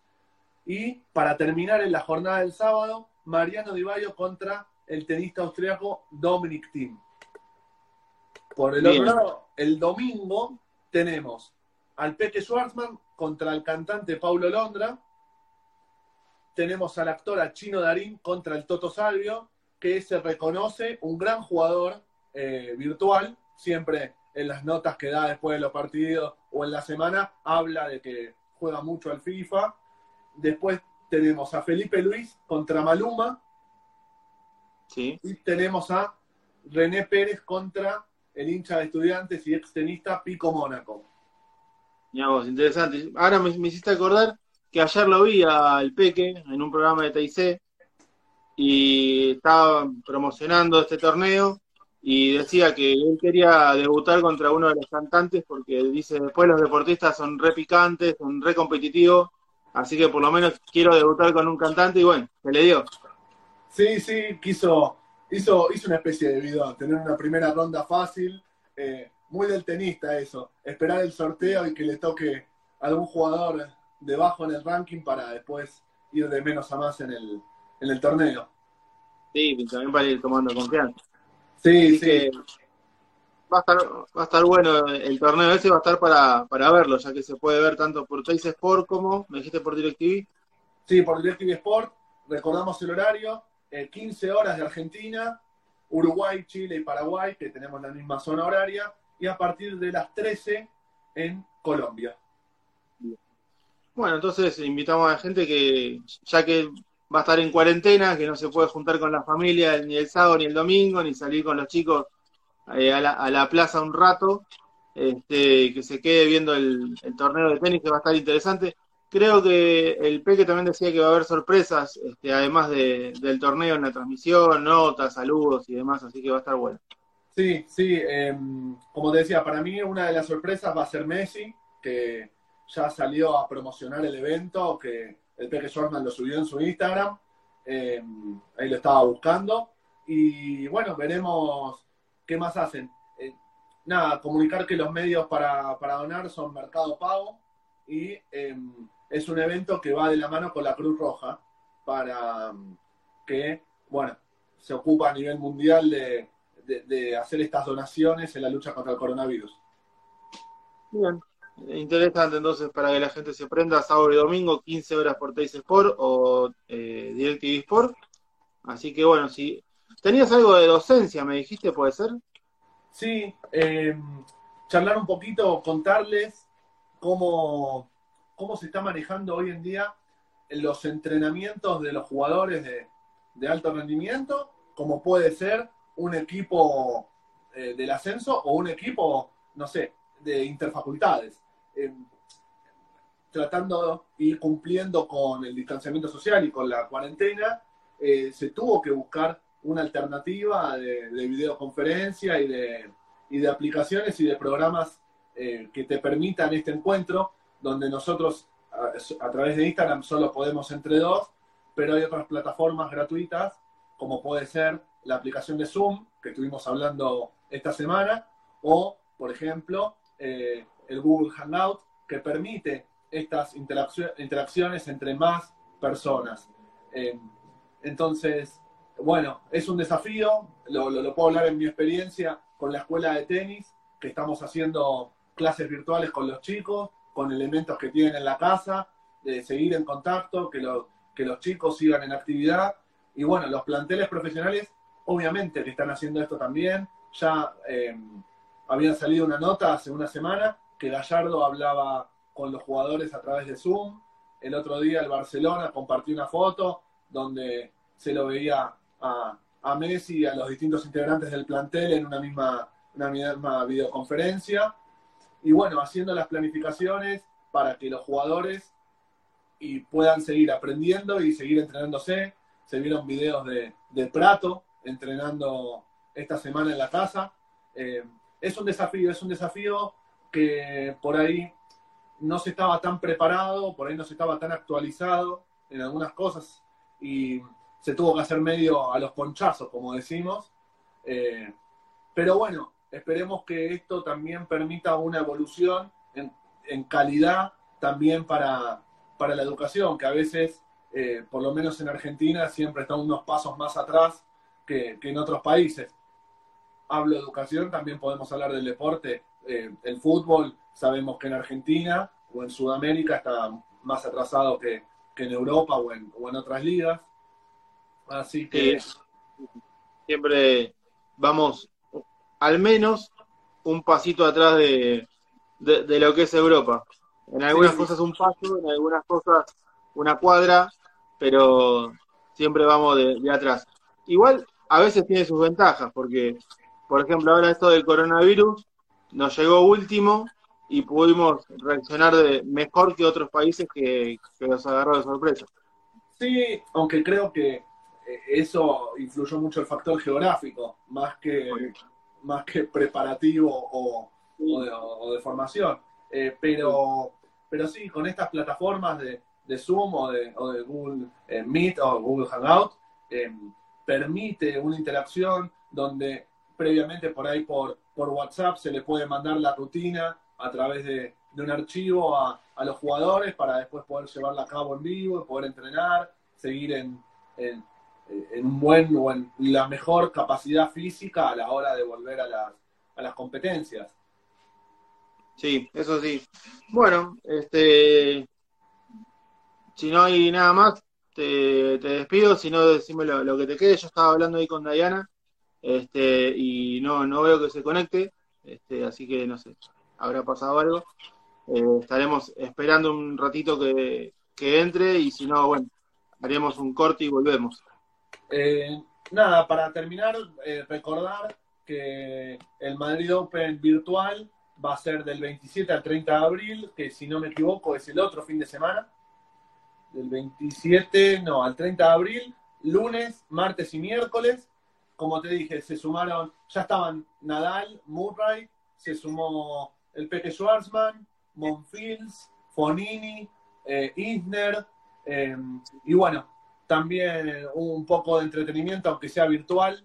Y para terminar en la jornada del sábado, Mariano Di Baio contra el tenista austriaco Dominic Thiem. Por el Bien. otro lado, el domingo tenemos al Peque Schwarzman contra el cantante Paulo Londra. Tenemos al actor a Chino Darín contra el Toto Salvio, que se reconoce un gran jugador eh, virtual. Siempre en las notas que da después de los partidos o en la semana habla de que juega mucho al FIFA. Después tenemos a Felipe Luis contra Maluma ¿Sí? y tenemos a René Pérez contra el hincha de estudiantes y ex tenista Pico Mónaco. Mirá vos, interesante. Ahora me, me hiciste acordar que ayer lo vi al Peque en un programa de TIC y estaba promocionando este torneo y decía que él quería debutar contra uno de los cantantes porque dice después los deportistas son re picantes, son re competitivos, así que por lo menos quiero debutar con un cantante y bueno, se le dio. Sí, sí, quiso, hizo, hizo una especie de video, tener una primera ronda fácil, eh, muy del tenista eso, esperar el sorteo y que le toque algún jugador debajo en el ranking para después ir de menos a más en el, en el torneo. Sí, también para ir tomando confianza. Sí, Así sí, que va a estar, va a estar bueno el torneo ese, va a estar para, para verlo, ya que se puede ver tanto por Teis Sport como, me dijiste, por DirecTV. sí, por DirecTV Sport, recordamos el horario, eh, 15 horas de Argentina, Uruguay, Chile y Paraguay, que tenemos la misma zona horaria, y a partir de las 13 en Colombia. Bueno, entonces invitamos a la gente que, ya que va a estar en cuarentena, que no se puede juntar con la familia ni el sábado ni el domingo, ni salir con los chicos eh, a, la, plaza un rato, este, que se quede viendo el, torneo de tenis que va a estar interesante. creo que el Peque también decía que va a haber sorpresas, este, además de- del torneo en la transmisión, notas, saludos y demás, así que va a estar bueno. Sí, sí, eh, como te decía, para mí una de las sorpresas va a ser Messi, que ya salió a promocionar el evento, que el Peque Jordan lo subió en su Instagram, eh, ahí lo estaba buscando, y bueno, veremos qué más hacen. Eh, nada, comunicar que los medios para, para donar son Mercado Pago, y eh, es un evento que va de la mano con la Cruz Roja, para que, bueno, se ocupa a nivel mundial de de, de hacer estas donaciones en la lucha contra el coronavirus. Bien. Interesante entonces para que la gente se prenda sábado y domingo, 15 horas por Teis Sport o eh, DirecTV Sport. Así que bueno, si tenías algo de docencia, me dijiste, ¿puede ser? Sí, eh, charlar un poquito, contarles cómo, cómo se está manejando hoy en día los entrenamientos de los jugadores de, de alto rendimiento, como puede ser un equipo eh, del ascenso o un equipo, no sé, de interfacultades. Eh, tratando y cumpliendo con el distanciamiento social y con la cuarentena, eh, se tuvo que buscar una alternativa de, de videoconferencia y de, y de aplicaciones y de programas eh, que te permitan este encuentro, donde nosotros a, a través de Instagram solo podemos entre dos, pero hay otras plataformas gratuitas, como puede ser la aplicación de Zoom, que estuvimos hablando esta semana, o, por ejemplo, eh, el Google Hangout, que permite estas interaccio- interacciones entre más personas. Eh, entonces, bueno, es un desafío, lo, lo- lo puedo hablar en mi experiencia con la escuela de tenis, que estamos haciendo clases virtuales con los chicos, con elementos que tienen en la casa, de seguir en contacto, que, lo- que los chicos sigan en actividad. Y bueno, los planteles profesionales, obviamente que están haciendo esto también. Ya eh, habían salido una nota hace una semana que Gallardo hablaba con los jugadores a través de Zoom. El otro día el Barcelona compartió una foto donde se lo veía a, a Messi y a los distintos integrantes del plantel en una misma, una misma videoconferencia. Y bueno, haciendo las planificaciones para que los jugadores y puedan seguir aprendiendo y seguir entrenándose. Se vieron videos de, de Prato entrenando esta semana en la casa. Eh, es un desafío, es un desafío que por ahí no se estaba tan preparado, por ahí no se estaba tan actualizado en algunas cosas y se tuvo que hacer medio a los ponchazos, como decimos. Eh, pero bueno, esperemos que esto también permita una evolución en, calidad también para, para la educación, que a veces, eh, por lo menos en Argentina, siempre está unos pasos más atrás que, que en otros países. Hablo de educación, también podemos hablar del deporte. Eh, el fútbol, sabemos que en Argentina o en Sudamérica está más atrasado que, que en Europa o en, o en otras ligas. Así que Sí. Siempre vamos al menos un pasito atrás de, de, de lo que es Europa. En algunas Sí. cosas un paso, en algunas cosas una cuadra, pero siempre vamos de, de atrás. Igual a veces tiene sus ventajas, porque, por ejemplo, ahora esto del coronavirus nos llegó último y pudimos reaccionar de mejor que otros países que, que los agarró de sorpresa. Sí, aunque creo que eh, eso influyó mucho el factor geográfico, más que, más que preparativo o, o de, o de formación. Eh, pero, pero sí, con estas plataformas de, de Zoom o de, o de Google eh, Meet o Google Hangout, eh, permite una interacción donde previamente por ahí por, por WhatsApp se le puede mandar la rutina a través de, un archivo a, a los jugadores para después poder llevarla a cabo en vivo poder entrenar, seguir en, en, en un buen la mejor capacidad física a la hora de volver a las, a las competencias. Sí, eso sí. Bueno, este, si no hay nada más, te, te despido, si no, decime lo, lo que te quede. Yo estaba hablando ahí con Diana, este, y no, no veo que se conecte, este, así que no sé, habrá pasado algo. Eh, estaremos esperando un ratito que, que entre, y si no, bueno, haremos un corte y volvemos. Eh, nada, para terminar, eh, recordar que el Madrid Open virtual va a ser del 27 al 30 de abril, que si no me equivoco es el otro fin de semana. del 27, no, al 30 de abril, lunes, martes y miércoles. Como te dije, se sumaron, ya estaban Nadal, Murray, se sumó el Peque Schwarzman, Monfils, Fonini, eh, Isner, eh, y bueno, también un poco de entretenimiento, aunque sea virtual.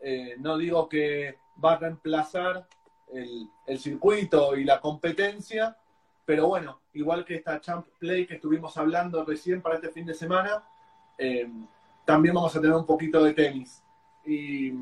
Eh, no digo que va a reemplazar el, el circuito y la competencia, pero bueno, igual que esta Champ Play que estuvimos hablando recién para este fin de semana, eh, también vamos a tener un poquito de tenis. Y,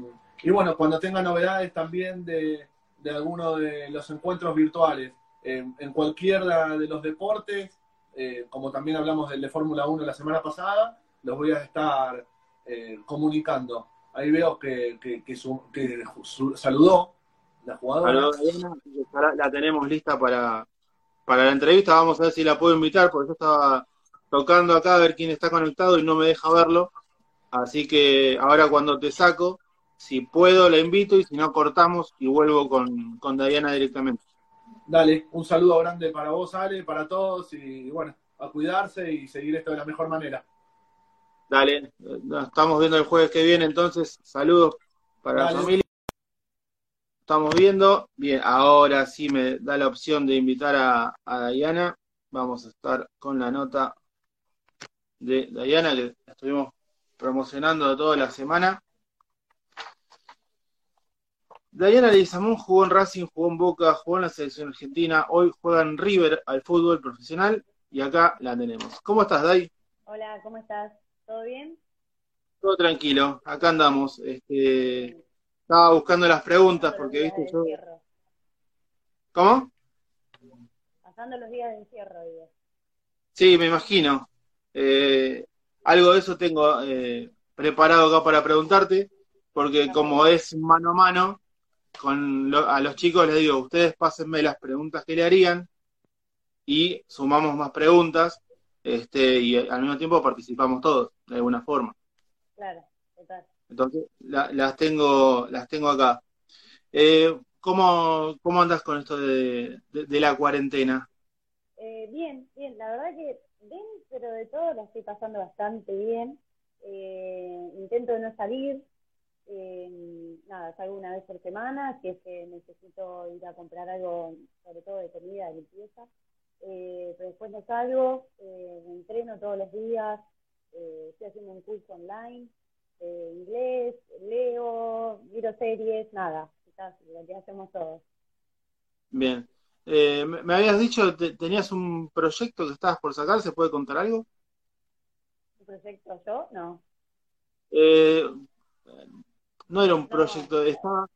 y bueno, cuando tenga novedades también de, de alguno de los encuentros virtuales, eh, en cualquiera de los deportes, eh, como también hablamos del de Fórmula 1 la semana pasada, los voy a estar eh, comunicando. Ahí veo que, que, que su- que saludó la jugadora. Ahora La tenemos lista para, para la entrevista. Vamos a ver si la puedo invitar, porque yo estaba tocando acá a ver quién está conectado y no me deja verlo. Así que ahora cuando te saco, si puedo la invito y si no cortamos y vuelvo con, con Diana directamente. Dale, un saludo grande para vos, Ale, para todos y bueno, a cuidarse y seguir esto de la mejor manera. Dale, nos estamos viendo el jueves que viene, entonces saludos para Dale. la familia. Estamos viendo. Bien, ahora sí me da la opción de invitar a, a Diana. Vamos a estar con la nota de Diana que estuvimos promocionando toda la semana. Diana Leguizamón jugó en Racing, jugó en Boca, jugó en la selección argentina, hoy juega en River al fútbol profesional y acá la tenemos. ¿Cómo estás, Day? Hola, ¿cómo estás? ¿Todo bien? Todo tranquilo, acá andamos. Este, estaba buscando las preguntas porque, viste, yo... encierro. ¿Cómo? Pasando los días de encierro, digo. Sí, me imagino. Eh, algo de eso tengo eh, preparado acá para preguntarte, porque como es mano a mano, con lo- a los chicos les digo, ustedes pásenme las preguntas que le harían y sumamos más preguntas, este, y al mismo tiempo participamos todos, de alguna forma. Claro, total. Entonces, la- las tengo, las tengo acá. Eh, ¿cómo, cómo andas con esto de, de- de la cuarentena? Eh, bien, bien, la verdad que bien, pero de todo la estoy pasando bastante bien. Eh, intento no salir. Eh, nada, salgo una vez por semana, si es que necesito ir a comprar algo, sobre todo de comida, de limpieza. Eh, pero después no salgo, eh, entreno todos los días, eh, estoy haciendo un curso online de inglés, leo, miro series, nada, quizás lo que hacemos todos. Bien. Eh, me habías dicho que tenías un proyecto que estabas por sacar, ¿se puede contar algo? ¿Un proyecto yo? No. Eh, no era un proyecto, estaba,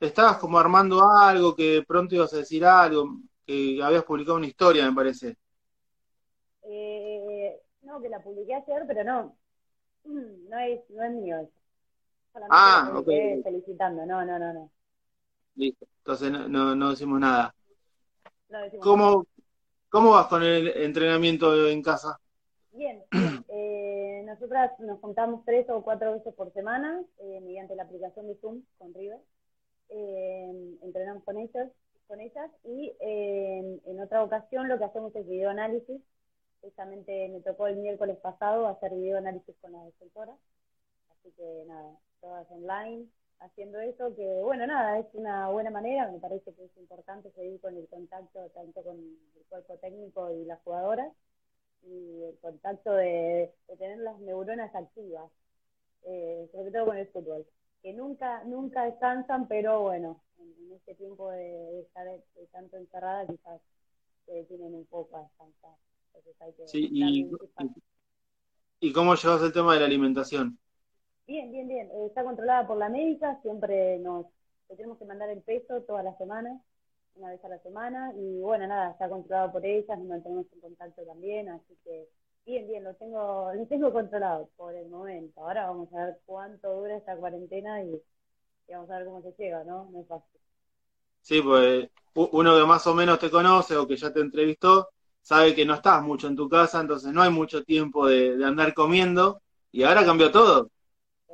estabas como armando algo, que pronto ibas a decir algo, que habías publicado una historia, me parece. Eh, no, que la publiqué ayer, pero no. No es, no es mío eso. Solamente Ah, ok. felicitando. No, no, no, no. Listo. Entonces no, no, no decimos nada. ¿Cómo, cómo vas con el entrenamiento en casa? Bien, bien. Eh, nosotras nos juntamos tres o cuatro veces por semana eh, mediante la aplicación de Zoom con River. Eh, entrenamos con ellas, con ellas y eh, en otra ocasión lo que hacemos es videoanálisis. Justamente me tocó el miércoles pasado hacer videoanálisis con la defensora. Así que nada, todas online haciendo eso, que bueno, nada, es una buena manera, me parece que es importante seguir con el contacto tanto con el cuerpo técnico y las jugadoras y el contacto de, de tener las neuronas activas, eh, sobre todo con el fútbol, que nunca nunca descansan, pero bueno, en, en este tiempo de, de estar de tanto encerrada quizás se tienen un poco a descansar. Entonces hay que Sí. ¿Y cómo llevas el tema de la alimentación? Bien, bien, bien. Eh, está controlada por la médica, siempre nos tenemos que mandar el peso todas las semanas, una vez a la semana, y bueno, nada, está controlado por ellas, nos mantenemos en contacto también, así que bien, bien, lo tengo, lo tengo controlado por el momento. Ahora vamos a ver cuánto dura esta cuarentena y, vamos a ver cómo se llega, ¿no? No es fácil. Sí, pues uno que más o menos te conoce o que ya te entrevistó, sabe que no estás mucho en tu casa, entonces no hay mucho tiempo de andar comiendo y ahora cambió todo.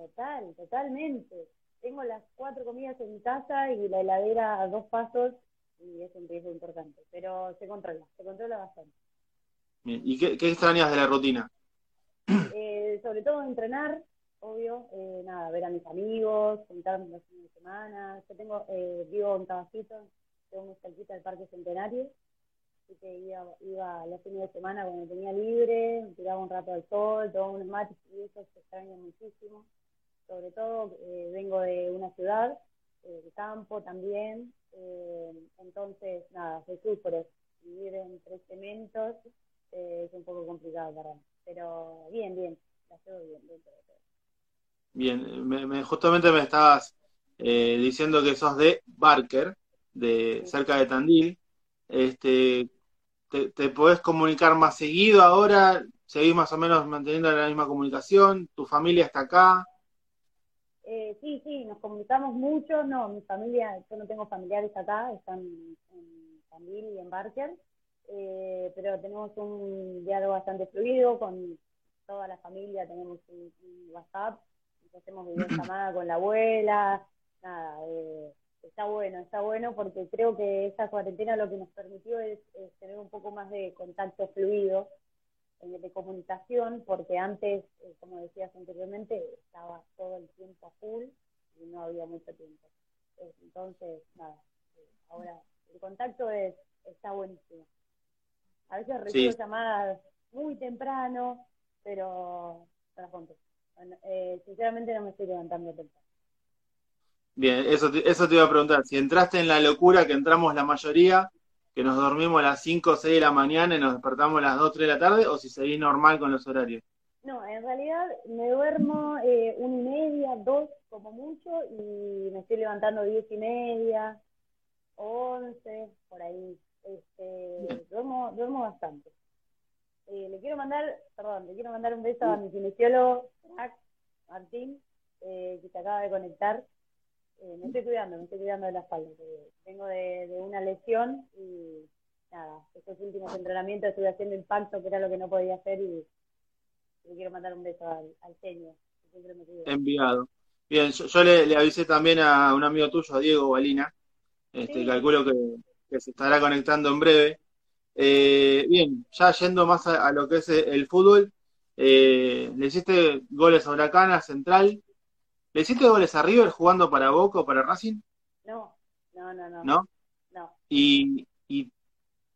Total, totalmente. Tengo las cuatro comidas en casa y la heladera a dos pasos y es un riesgo importante, pero se controla, se controla bastante. Bien. ¿Y qué, qué extrañas de la rutina? Eh, sobre todo entrenar, obvio, eh, nada, ver a mis amigos, juntarme los fines de semana. Yo tengo, eh, vivo en Caballito, tengo muy cerquita del Parque Centenario, así que iba, iba los fines de semana cuando tenía libre, tiraba un rato al sol, tomaba unos mates y eso se extraña muchísimo. Sobre todo eh, vengo de una ciudad, eh, de campo también, eh, entonces nada, se sufre. Vivir entre cementos es un poco complicado para mí, pero bien, bien, la llevo bien, bien, todo, todo. Bien, me- me- justamente me estabas eh, diciendo que sos de Barker, de cerca de Tandil. Este, te, te podés comunicar más seguido ahora? ¿Seguís más o menos manteniendo la misma comunicación? ¿Tu familia está acá? Eh, sí, sí, nos comunicamos mucho. No, mi familia, yo no tengo familiares acá, están en Tandil y en Barker, eh, pero tenemos un diálogo bastante fluido con toda la familia, tenemos un, un WhatsApp, hacemos videollamada con la abuela, nada, eh, está bueno, está bueno porque creo que esta cuarentena lo que nos permitió es, es tener un poco más de contacto fluido de comunicación, porque antes, eh, como decías anteriormente, estaba todo el tiempo full y no había mucho tiempo. Eh, Entonces, nada, eh, ahora el contacto es, está buenísimo. A veces recibo Sí. llamadas muy temprano, pero eh, sinceramente no me estoy levantando temprano. Bien, eso te, eso te iba a preguntar. Si entraste en la locura que entramos la mayoría, que nos dormimos a las 5 o 6 de la mañana y nos despertamos a las 2 o 3 de la tarde, o si seguís normal con los horarios. No, en realidad me duermo eh, una y media, dos como mucho, y me estoy levantando diez y media, once, por ahí. Este, duermo, duermo bastante. Eh, le quiero mandar, perdón, le quiero mandar un beso a mi kinesiólogo, Martín, eh, que se acaba de conectar. Eh, me estoy cuidando, me estoy cuidando de la espalda. Vengo de, de una lesión y nada, estos últimos entrenamientos estuve haciendo impacto, que era lo que no podía hacer, y le quiero mandar un beso al, al genio, que siempre me. Enviado. Bien, yo, yo le, le avisé también a un amigo tuyo, a Diego Balina. Este, Sí. calculo que, que se estará conectando en breve. Eh, bien, ya yendo más a, a lo que es el fútbol, eh, le hiciste goles a Huracán, a Central. ¿Le hiciste goles a River jugando para Boca o para Racing? No, no, no, no. ¿No? No. Y, y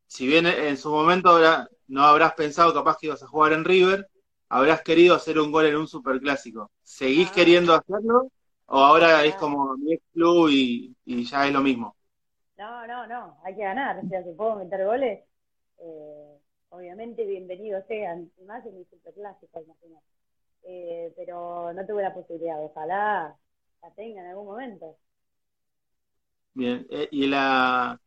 si bien en su momento habrá- no habrás pensado capaz que ibas a jugar en River, habrás querido hacer un gol en un superclásico. ¿Seguís Ah. queriendo hacerlo? ¿O ahora es Ah. como mi ex club y, y ya es lo mismo? No, no, no, hay que ganar. O sea, si puedo meter goles, eh, obviamente bienvenidos sean, más en mi superclásico, imagínate. Eh, pero no tuve la posibilidad, ojalá la tenga en algún momento. Bien, eh, y la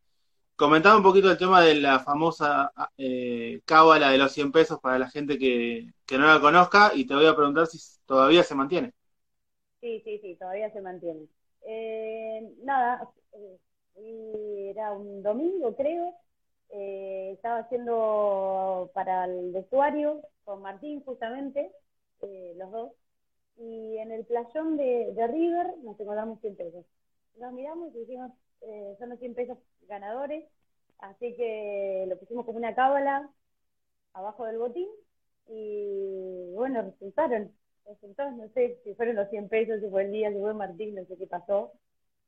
comentaba un poquito el tema de la famosa eh, cábala de los 100 pesos para la gente que, que no la conozca y te voy a preguntar si todavía se mantiene. Sí, sí, sí, todavía se mantiene. Eh, nada, eh, era un domingo, creo. Eh, estaba haciendo para el vestuario con Martín, justamente, eh, los dos. Y en el playón de, River nos encontramos 100 pesos. Nos miramos y dijimos, eh, son los 100 pesos ganadores. Así que lo pusimos como una cábala abajo del botín. Y bueno, resultaron resultados, no sé si fueron los 100 pesos, si fue el día, si fue Martín, no sé qué pasó,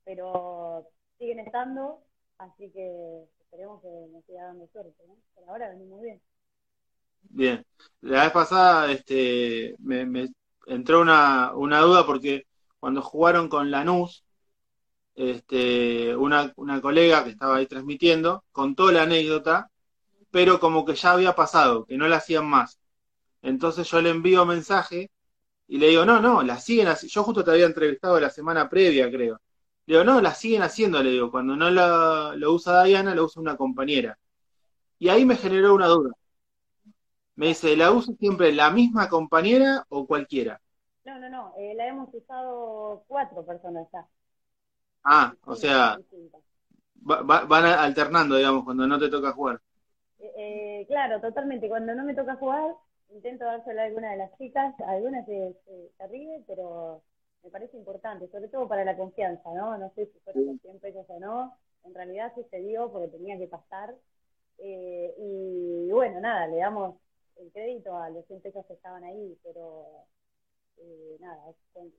pero siguen estando, así que esperemos que nos siga dando suerte. Por ahora venimos bien. Bien, la vez pasada este, me, entró una, duda porque cuando jugaron con Lanús, este, una, una colega que estaba ahí transmitiendo contó la anécdota, pero como que ya había pasado, que no la hacían más. Entonces yo le envío mensaje y le digo, no, no, la siguen haciendo. Yo justo te había entrevistado la semana previa, creo. Le digo, no, la siguen haciendo, le digo, cuando no lo, lo usa Diana, lo usa una compañera. Y ahí me generó una duda. Me dice, ¿la usa siempre la misma compañera o cualquiera? No, no, no, eh, la hemos usado cuatro personas ya. Ah, o sea, va- va- van alternando, digamos, cuando no te toca jugar. Eh, eh, claro, totalmente. Cuando no me toca jugar, intento dársela a alguna de las chicas, algunas se, se, se ríen, pero me parece importante, sobre todo para la confianza, ¿no? No sé si fueron los 100 pesos o no, en realidad sucedió porque tenía que pasar, Eh, y bueno, nada, le damos el crédito a los 100 pesos que estaban ahí, pero eh, nada, es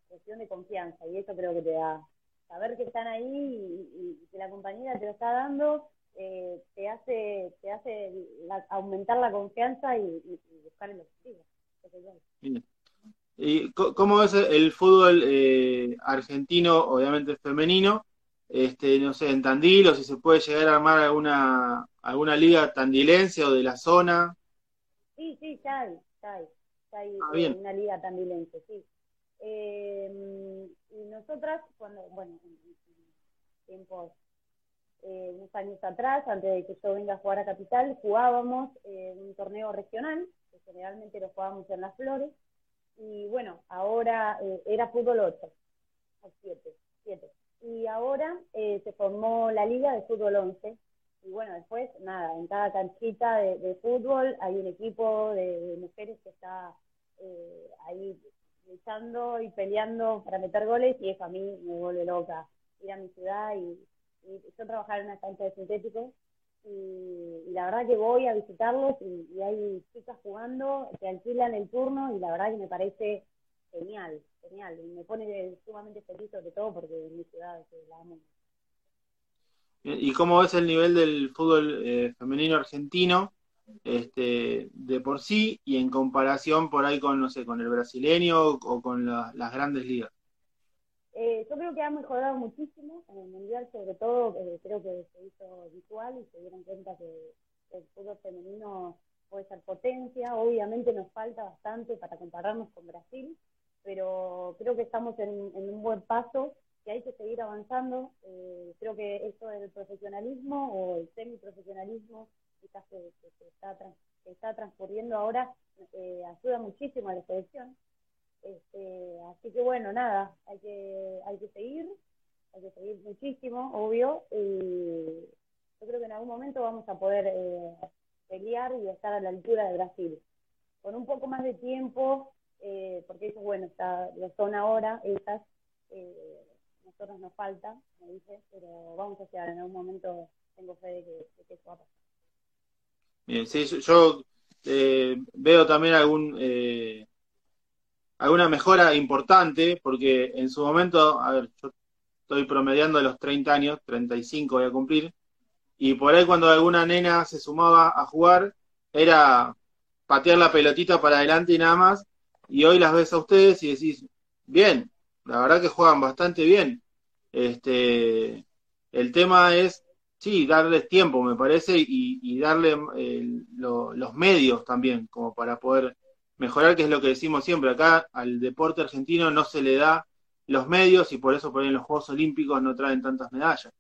cuestión de confianza y eso creo que te da, saber que están ahí y, que la compañera te lo está dando, eh, te hace, te hace la- aumentar la confianza y, buscar el objetivo. ¿Y cómo es el fútbol eh, argentino, obviamente femenino? Este, no sé, en Tandil, o si se puede llegar a armar alguna, alguna liga tandilense o de la zona. Sí, sí, ya hay, ya hay, ya hay Ah, eh, una liga tandilense, sí. Eh, y nosotras, cuando, bueno, en, en tiempos, eh, unos años atrás, antes de que yo venga a jugar a Capital, jugábamos eh, un torneo regional, que generalmente lo jugábamos en Las Flores, y bueno, ahora eh, era fútbol 8, o 7, 7. Y ahora eh, se formó la liga de fútbol 11, y bueno, después, nada, en cada canchita de, fútbol hay un equipo de, mujeres que está eh, ahí luchando y peleando para meter goles y eso a mí me vuelve loca. Ir a mi ciudad y, y yo trabajar en una cancha de sintéticos y, la verdad que voy a visitarlos y, hay chicas jugando, te alquilan el turno y la verdad que me parece genial, genial. Y me pone sumamente feliz sobre todo porque en mi ciudad que la amo. ¿Y cómo es el nivel del fútbol eh, femenino argentino este, de por sí y en comparación por ahí con, no sé, con el brasileño o con la- las grandes ligas? Eh, yo creo que ha mejorado muchísimo en el Mundial, sobre todo eh, creo que se hizo visual y se dieron cuenta que el fútbol femenino puede ser potencia. Obviamente nos falta bastante para compararnos con Brasil, pero creo que estamos en un buen paso y hay que seguir avanzando. Eh, creo que esto del profesionalismo o el semiprofesionalismo quizás que, que se está, que está transcurriendo ahora eh, ayuda muchísimo a la selección. Este, así que bueno, nada, hay que, hay que seguir, hay que seguir muchísimo, obvio, y yo creo que en algún momento vamos a poder eh, pelear y estar a la altura de Brasil. Con un poco más de tiempo, eh, porque ellos, bueno, está, lo son ahora, esas, eh, nos falta, me dice, pero vamos a llegar en algún momento, tengo fe de que, de que eso va a pasar. Bien, sí, yo, yo, eh, veo también algún eh, alguna mejora importante, porque en su momento, a ver, yo estoy promediando los 30 años, 35 voy a cumplir, y por ahí cuando alguna nena se sumaba a jugar, era patear la pelotita para adelante y nada más, y hoy las ves a ustedes y decís, bien, la verdad que juegan bastante bien. Este, el tema es Sí, darles tiempo, me parece, y, y darle lo- los medios también, como para poder mejorar, que es lo que decimos siempre. Acá al deporte argentino no se le da los medios y por eso por ahí en los Juegos Olímpicos no traen tantas medallas.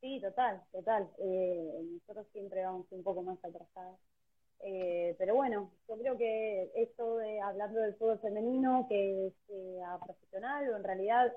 Sí, total, total. Eh, nosotros siempre vamos un poco más atrasados. Eh, pero bueno, yo creo que esto de hablando del fútbol femenino, que sea profesional, o en realidad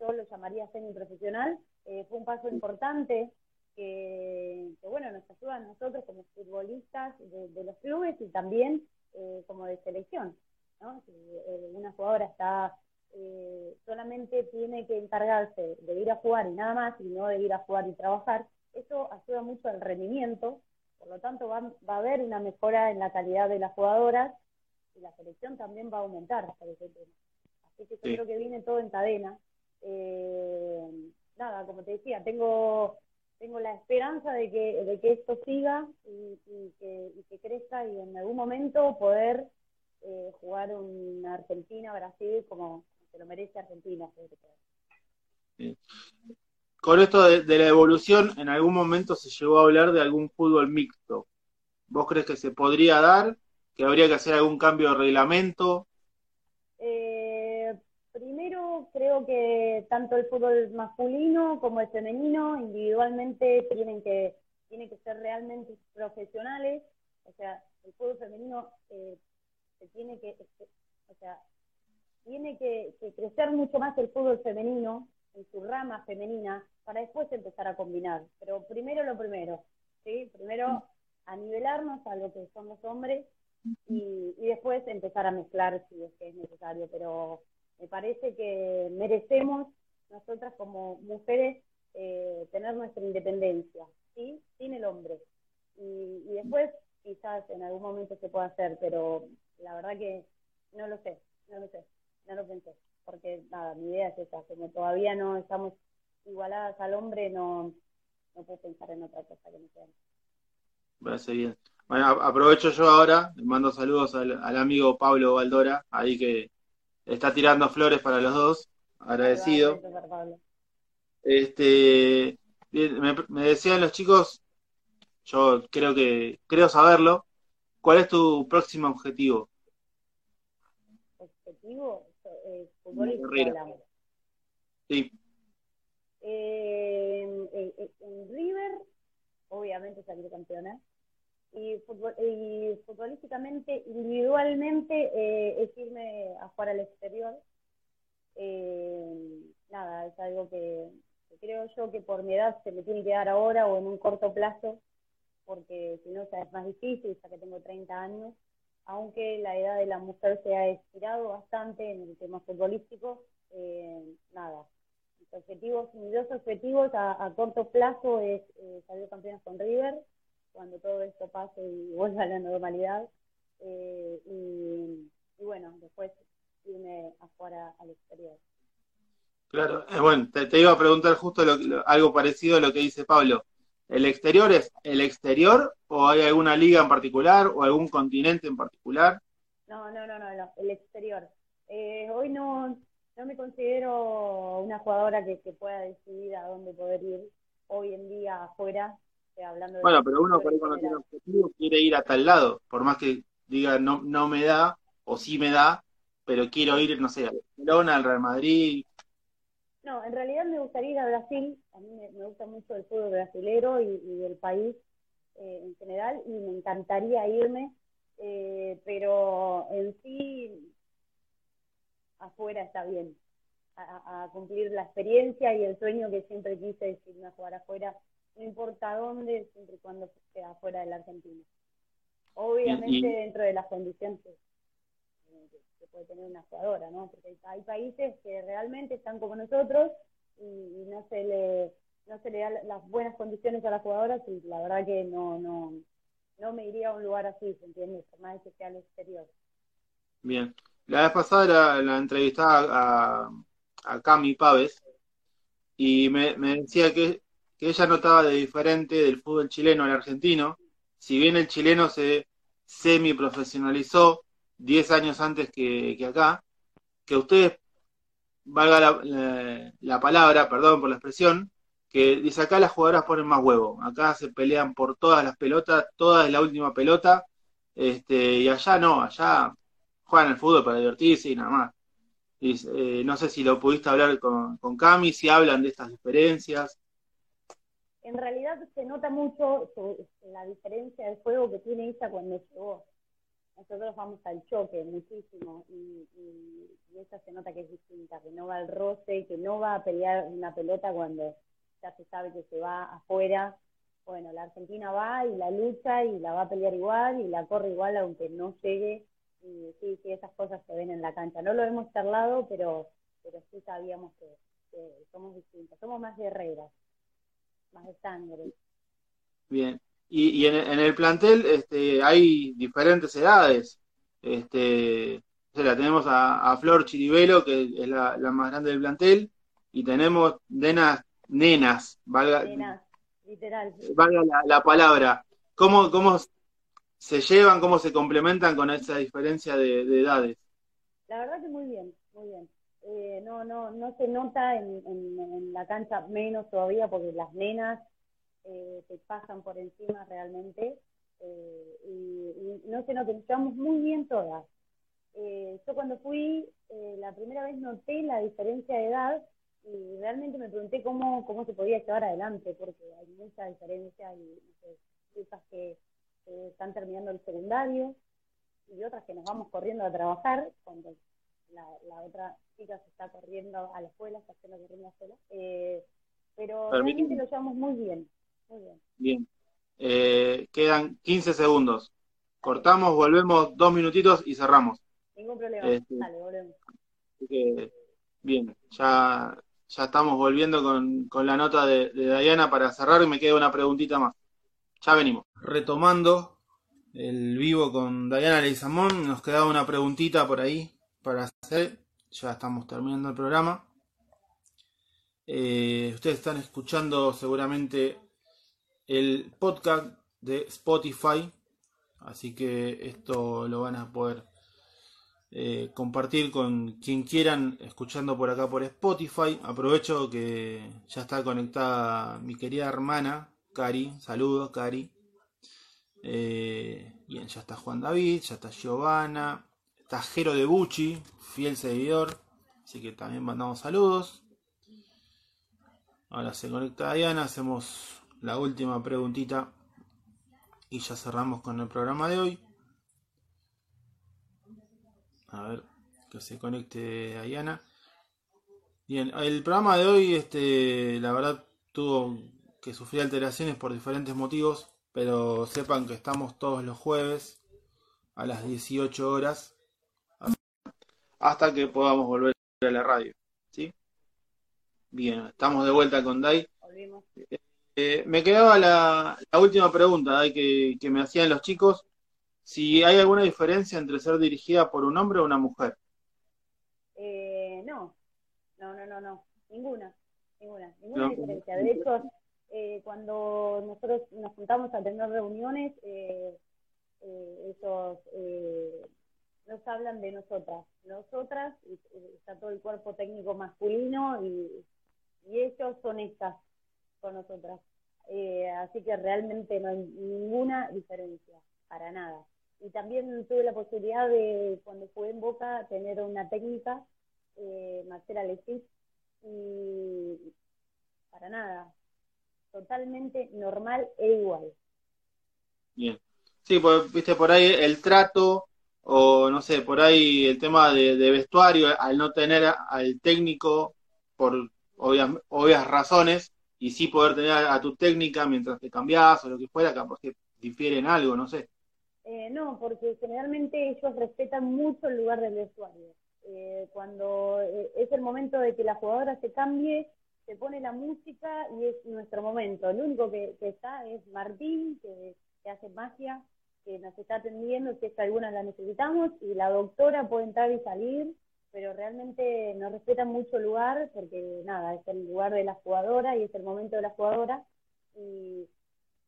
yo lo llamaría semiprofesional, eh, fue un paso importante que, bueno, nos ayuda a nosotros como futbolistas de, de los clubes y también eh, como de selección. ¿no? Si eh, una jugadora está eh, solamente tiene que encargarse de ir a jugar y nada más, y no de ir a jugar y trabajar, eso ayuda mucho al rendimiento, por lo tanto va, va a haber una mejora en la calidad de las jugadoras y la selección también va a aumentar por ese tema. Así que yo Sí. creo que viene todo en cadena. Eh, nada, como te decía, tengo tengo la esperanza de que, de que esto siga y, y que, y que crezca y en algún momento poder eh, jugar una Argentina-Brasil como se lo merece Argentina. todo. Con esto de, la evolución, en algún momento se llegó a hablar de algún fútbol mixto. ¿Vos crees que se podría dar? ¿Que habría que hacer algún cambio de reglamento? Eh, primero, creo que tanto el fútbol masculino como el femenino individualmente tienen que, tienen que ser realmente profesionales. O sea, el fútbol femenino eh, se tiene que, o sea, tiene que crecer mucho más el fútbol femenino en su rama femenina para después empezar a combinar. Pero primero lo primero, ¿sí? Primero a nivelarnos a lo que son los hombres y, y después empezar a mezclar si es que es necesario. Pero me parece que merecemos nosotras como mujeres eh, tener nuestra independencia, ¿sí? Sin el hombre. y, y después quizás en algún momento se pueda hacer, pero la verdad que no lo sé, no lo sé, no lo pensé, porque nada, mi idea es esa, como todavía no estamos igualadas al hombre, no, no puedo pensar en otra cosa que no sea. Parece bien. Bueno, aprovecho yo ahora, le mando saludos al, al amigo Pablo Valdora, ahí que está tirando flores para los dos, agradecido. Este, me, me decían los chicos, yo creo que, creo saberlo, ¿cuál es tu próximo objetivo? Objetivo, carrera. hablamos. Sí, Eh, en, en- en River, obviamente salir campeona. Y, futbol, y futbolísticamente, individualmente, eh, es irme a jugar al exterior. Eh, nada, es algo que, que creo yo que por mi edad se me tiene que dar ahora o en un corto plazo, porque si no ya es más difícil, ya que tengo 30 años. Aunque la edad de la mujer se ha estirado bastante en el tema futbolístico, eh, nada, mis objetivos, mis dos objetivos a, corto plazo es eh, salir campeones con River, cuando todo esto pase y vuelva a la normalidad. Eh, y, bueno, después irme a jugar a- al exterior. claro. Eh, bueno, te, te iba a preguntar justo lo- lo- algo parecido a lo que dice Pablo. ¿El exterior es el exterior o hay alguna liga en particular o algún continente en particular? No, no, no, no, no, el exterior. Eh, hoy no, no me considero una jugadora que, que pueda decidir a dónde poder ir hoy en día afuera, eh, hablando de Bueno, pero uno por ahí cuando tiene objetivo quiere ir a tal lado, por más que diga no, no me da o sí me da, pero quiero ir, no sé, al Barcelona, al Real Madrid. No, en realidad me gustaría ir a Brasil, a mí me, me gusta mucho el fútbol brasilero y, y el país eh, en general, y me encantaría irme, eh, pero en sí afuera está bien, a, cumplir la experiencia y el sueño que siempre quise es irme a jugar afuera, no importa dónde, siempre y cuando sea afuera de la Argentina. Obviamente Y- y- dentro de las condiciones que, puede tener una jugadora, ¿no? Porque hay, países que realmente están como nosotros y, no se le no se le da las buenas condiciones a las jugadoras y la verdad que no no no me iría a un lugar así, ¿se entiende? Por más que sea al exterior. Bien. La vez pasada la, la entrevistaba a, Cami Paves y me, me decía que, que ella notaba de diferente del fútbol chileno al argentino. Si bien el chileno se semi-profesionalizó 10 años antes que, acá, que ustedes, valga la, la- la palabra, perdón por la expresión, que dice acá las jugadoras ponen más huevo, acá se pelean por todas las pelotas, toda es la última pelota, este, y allá no, allá juegan al fútbol para divertirse y nada más. Eh, no sé si lo pudiste hablar con, con Cami, si hablan de estas diferencias. En realidad se nota mucho su- la diferencia del juego que tiene ella cuando llegó. Nosotros vamos al choque muchísimo y, y, ella se nota que es distinta, que no va al roce, que no va a pelear una pelota cuando ya se sabe que se va afuera. Bueno, la Argentina va y la lucha y la va a pelear igual y la corre igual aunque no llegue. Y sí, sí, esas cosas se ven en la cancha. No lo hemos charlado, pero, pero sí sabíamos que, que somos distintas. Somos más guerreras, más de sangre. Bien. Y, y en, en el plantel este, hay diferentes edades. Este, o sea, tenemos a, a Flor Chiribelo, que es la, la más grande del plantel, y tenemos nenas, nenas, valga, Nenas, literal. valga la, la palabra. ¿Cómo, ¿Cómo se llevan, cómo se complementan con esa diferencia de, de edades? La verdad que muy bien, muy bien. Eh, no, no, no se nota en, en, en la cancha menos todavía porque las nenas eh, te pasan por encima realmente eh, y, y no se nota, nos llevamos muy bien todas. Eh, yo cuando fui eh, la primera vez noté la diferencia de edad y realmente me pregunté cómo, cómo se podía llevar adelante porque hay mucha diferencia y sé, chicas que que están terminando el secundario y otras que nos vamos corriendo a trabajar cuando la, la otra chica se está corriendo a la escuela, está haciendo corriendo a la escuela. Eh, pero realmente lo llevamos muy bien, muy bien. Bien. Eh, quedan 15 segundos. Cortamos, volvemos dos minutitos y cerramos. Ningún problema. Este- Dale, volvemos. Así que, bien, ya, ya estamos volviendo con, con la nota de, de Diana para cerrar y me queda una preguntita más. Ya venimos. Retomando el vivo con Diana Leizamón, nos quedaba una preguntita por ahí para hacer. Ya estamos terminando el programa. Eh, ustedes están escuchando seguramente el podcast de Spotify, así que esto lo van a poder eh, compartir con quien quieran escuchando por acá por Spotify. Aprovecho que ya está conectada mi querida hermana Cari. Saludos, Cari. Eh, bien, ya está Juan David, ya está Giovanna, está Jero de Bucci, fiel seguidor. Así que también mandamos saludos. Ahora se conecta Diana, hacemos la última preguntita y ya cerramos con el programa de hoy. A ver, que se conecte Diana. Bien, el programa de hoy, este, la verdad, tuvo que sufrir alteraciones por diferentes motivos, pero sepan que estamos todos los jueves a las 18 horas hasta que podamos volver a la radio. ¿sí? Bien, estamos de vuelta con Dai. Volvimos. Eh, me quedaba la, la última pregunta que, que me hacían los chicos, si hay alguna diferencia entre ser dirigida por un hombre o una mujer. Eh, no, no, no, no, no, ninguna, ninguna, ninguna No. diferencia. De hecho, eh, cuando nosotros nos juntamos a tener reuniones, eh, eh, ellos eh, nos hablan de nosotras. Nosotras, está todo el cuerpo técnico masculino y, y ellos son estas con nosotras. Eh, así que realmente no hay ninguna diferencia, para nada. Y también tuve la posibilidad de, cuando jugué en Boca, tener una técnica, eh, Marcela Lesis, y para nada, totalmente normal e igual. Bien. Sí, pues, viste, por ahí el trato, o no sé, por ahí el tema de, de vestuario, al no tener al técnico por obvias, obvias razones, y sí poder tener a, tu técnica mientras te cambiás o lo que fuera, capaz que difieren algo, no sé. Eh, no, porque generalmente ellos respetan mucho el lugar del vestuario. Eh, cuando eh, es el momento de que la jugadora se cambie, se pone la música y es nuestro momento. El único que, que está es Martín, que, que hace magia, que nos está atendiendo, si es que algunas la necesitamos, y la doctora puede entrar y salir, pero realmente nos respetan mucho el lugar, porque nada, es el lugar de la jugadora y es el momento de la jugadora, y,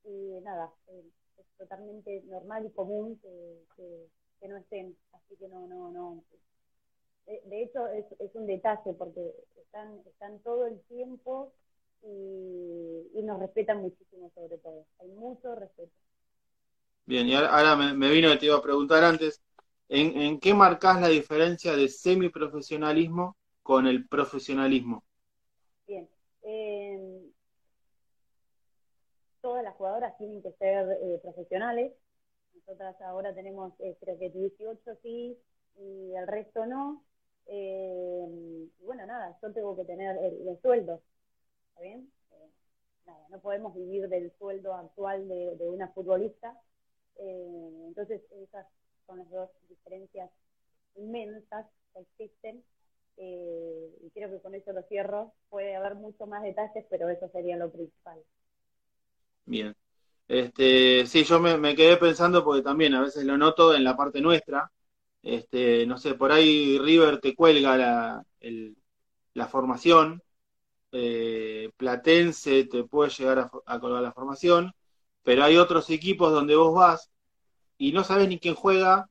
y nada, eh, es totalmente normal y común que, que, no estén, así que no, no, no. De, hecho, es, es un detalle porque están, están todo el tiempo y, y nos respetan muchísimo sobre todo. Hay mucho respeto. Bien, y ahora, me, me vino que te iba a preguntar antes, ¿en, qué marcás la diferencia de semiprofesionalismo con el profesionalismo? Bien. Eh, todas las jugadoras tienen que ser eh, profesionales. Nosotras ahora tenemos, eh, creo que 18 sí y el resto no. Eh, y bueno, nada, yo tengo que tener el, el sueldo. ¿Está bien? Eh, nada, no podemos vivir del sueldo actual de, una futbolista. Entonces, esas son las dos diferencias inmensas que existen. Eh, y creo que con eso lo cierro. Puede haber mucho más detalles, pero eso sería lo principal. Bien. Este, sí, yo me, quedé pensando porque también a veces lo noto en la parte nuestra. Este, no sé, por ahí River te cuelga la, la formación, eh, Platense te puede llegar a, a colgar la formación, pero hay otros equipos donde vos vas y no sabes ni quién juega,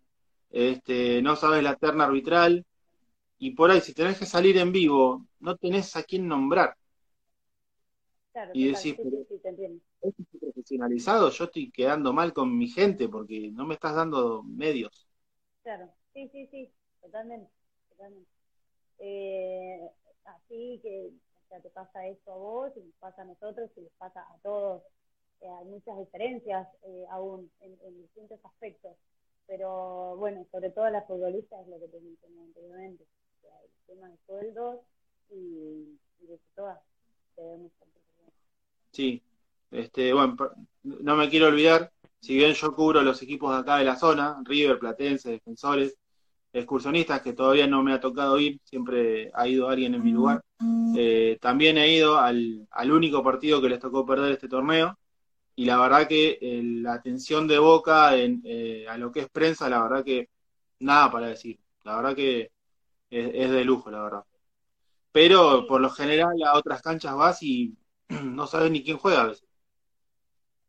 este, no sabes la terna arbitral, y por ahí si tenés que salir en vivo, no tenés a quién nombrar. Claro, Y decís, sí, sí, sí, te entiendo. estoy profesionalizado, yo estoy quedando mal con mi gente porque no me estás dando medios. Claro, sí, sí, sí, totalmente, totalmente. Eh, así que, o sea, te pasa esto a vos, y nos pasa a nosotros, y les pasa a todos. Eh, hay muchas diferencias eh, aún en, en distintos aspectos, pero bueno, sobre todo las futbolistas es lo que te mencioné anteriormente. O sea, el tema de sueldos y, y de que todas debemos. Sí, este, bueno, no me quiero olvidar, si bien yo cubro los equipos de acá de la zona, River, Platense, Defensores, excursionistas, que todavía no me ha tocado ir, siempre ha ido alguien en mi lugar. Eh, también he ido al, al único partido que les tocó perder este torneo y la verdad que eh, la atención de Boca en, eh, a lo que es prensa, la verdad que nada para decir. La verdad que es, es de lujo, la verdad. Pero por lo general a otras canchas vas y no sabes ni quién juega a veces.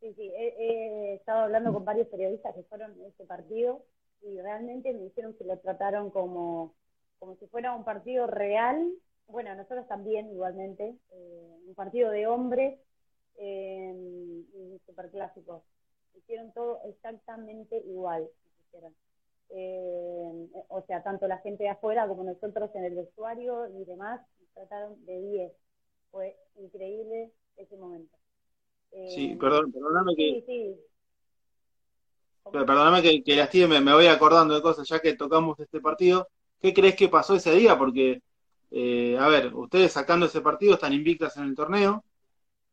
Sí, sí, he, he estado hablando con varios periodistas que fueron en ese partido y realmente me dijeron que lo trataron como, como si fuera un partido real. Bueno, nosotros también igualmente, eh, un partido de hombres eh, y superclásicos. Hicieron todo exactamente igual. hicieron. Eh, o sea, tanto la gente de afuera como nosotros en el vestuario y demás, trataron de 10. Fue increíble ese momento. Sí, Eh, perdón, perdóname que, Sí, sí. perdóname que, que lastime, me, me voy acordando de cosas ya que tocamos este partido. ¿Qué crees que pasó ese día? Porque, eh, a ver, ustedes sacando ese partido están invictas en el torneo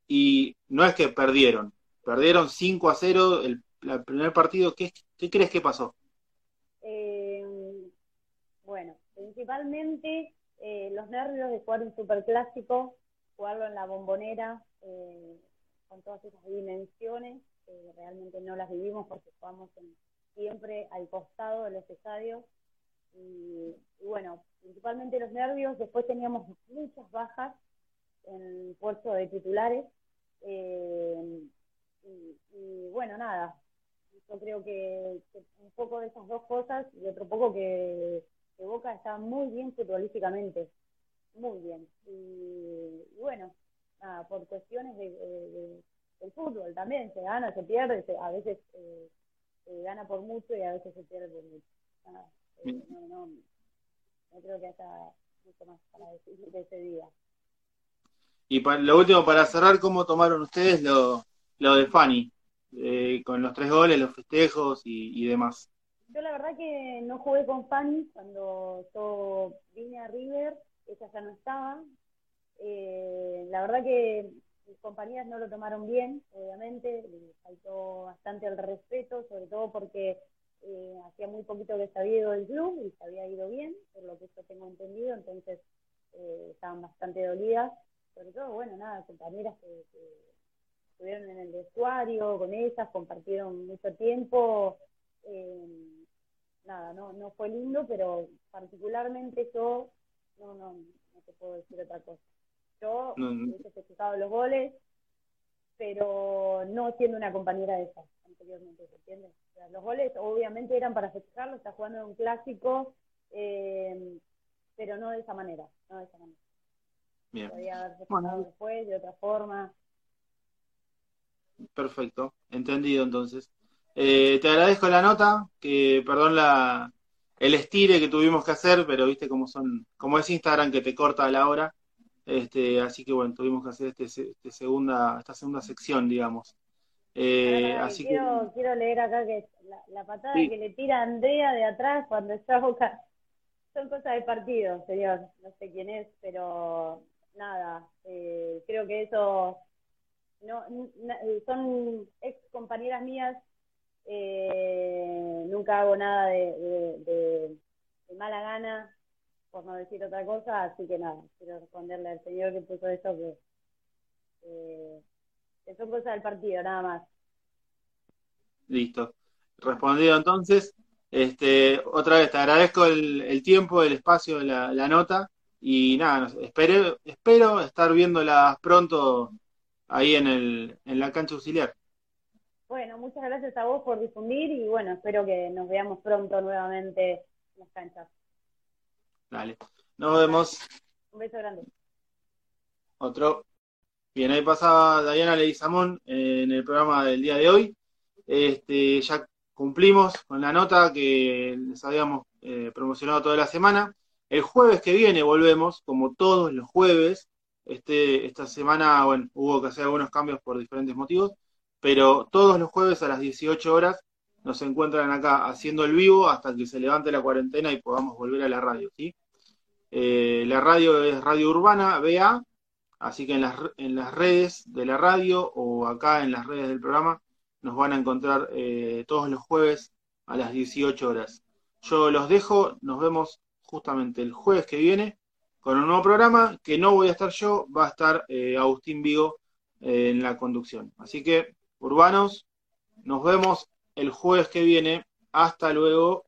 y no es que perdieron, perdieron 5 a 0 el, primer partido. ¿Qué, qué crees que pasó? Eh, bueno, principalmente eh, los nervios de jugar un superclásico, jugarlo en la bombonera, eh, con todas esas dimensiones, realmente no las vivimos porque jugamos en- siempre al costado de los estadios. Y bueno, principalmente los nervios, después teníamos muchas bajas en el puesto de titulares. Eh, y, y bueno, nada, yo creo que, que un poco de esas dos cosas y otro poco que, que Boca está muy bien futbolísticamente, muy bien. Y, y bueno, nada, por cuestiones de, de- de- del fútbol también, se gana, se pierde, se- a veces eh, se gana por mucho y a veces se pierde por mucho. Nada, eh, no, no, no creo que haya mucho más para decir de ese día. Y pa- lo último, para cerrar, ¿cómo tomaron ustedes lo, lo de Fanny? Eh, con los tres goles, los festejos y, demás. Yo la verdad que no jugué con Fanny cuando yo vine a River, ella ya no estaba. Eh, la verdad que mis compañeras no lo tomaron bien, obviamente, les faltó bastante el respeto, sobre todo porque eh, hacía muy poquito que se había ido del club y se había ido bien, por lo que yo tengo entendido, entonces eh, estaban bastante dolidas. Sobre todo, bueno, nada, compañeras que, que estuvieron en el vestuario con ellas, compartieron mucho tiempo. eh, nada, no, no fue lindo, pero particularmente yo no, no, no te puedo decir otra cosa. Yo No, no. hubiese festejado los goles, pero no siendo una compañera de esas anteriormente, ¿se entiende? O sea, los goles obviamente eran para festejarlo, está jugando en un clásico, eh, pero no de esa manera, no de esa manera. Bien, Podía haber festejado Bueno. después, de otra forma. perfecto. Entendido entonces. Eh, te agradezco la nota, que perdón la, el estire que tuvimos que hacer, pero viste cómo son, como es Instagram que te corta a la hora. Este, así que bueno, tuvimos que hacer este, este segunda, esta segunda sección, digamos. Eh, así que quiero, quiero leer acá que la, la patada Sí. que le tira Andrea de atrás cuando está Boca son cosas de partido, señor. No sé quién es, pero nada, eh, creo que eso no, son ex compañeras mías. eh, nunca hago nada de, mala gana, por no decir otra cosa, así que nada, quiero responderle al señor que puso eso que, que son cosas del partido, nada más. Listo. Respondido entonces. Este, otra vez te agradezco el, el tiempo, el espacio, la nota. Y nada, espero, espero estar viéndolas pronto ahí en el, en la cancha auxiliar. Bueno, muchas gracias a vos por difundir y bueno, espero que nos veamos pronto nuevamente en las canchas. Dale. Nos vemos. Un beso grande. Otro. Bien, ahí pasaba Diana Leguizamón en el programa del día de hoy. Este, ya cumplimos con la nota que les habíamos eh, promocionado toda la semana. El jueves que viene volvemos, como todos los jueves. Este, esta semana, bueno, hubo que hacer algunos cambios por diferentes motivos, pero todos los jueves a las 18 horas nos encuentran acá haciendo el vivo hasta que se levante la cuarentena y podamos volver a la radio, ¿sí? Eh, la radio es Radio Urbana, BA, así que en las, en las redes de la radio o acá en las redes del programa nos van a encontrar eh, todos los jueves a las 18 horas. Yo los dejo, nos vemos justamente el jueves que viene con un nuevo programa que no voy a estar yo, va a estar eh, Agustín Vigo eh, en la conducción. Así que urbanos. Nos vemos el jueves que viene. Hasta luego.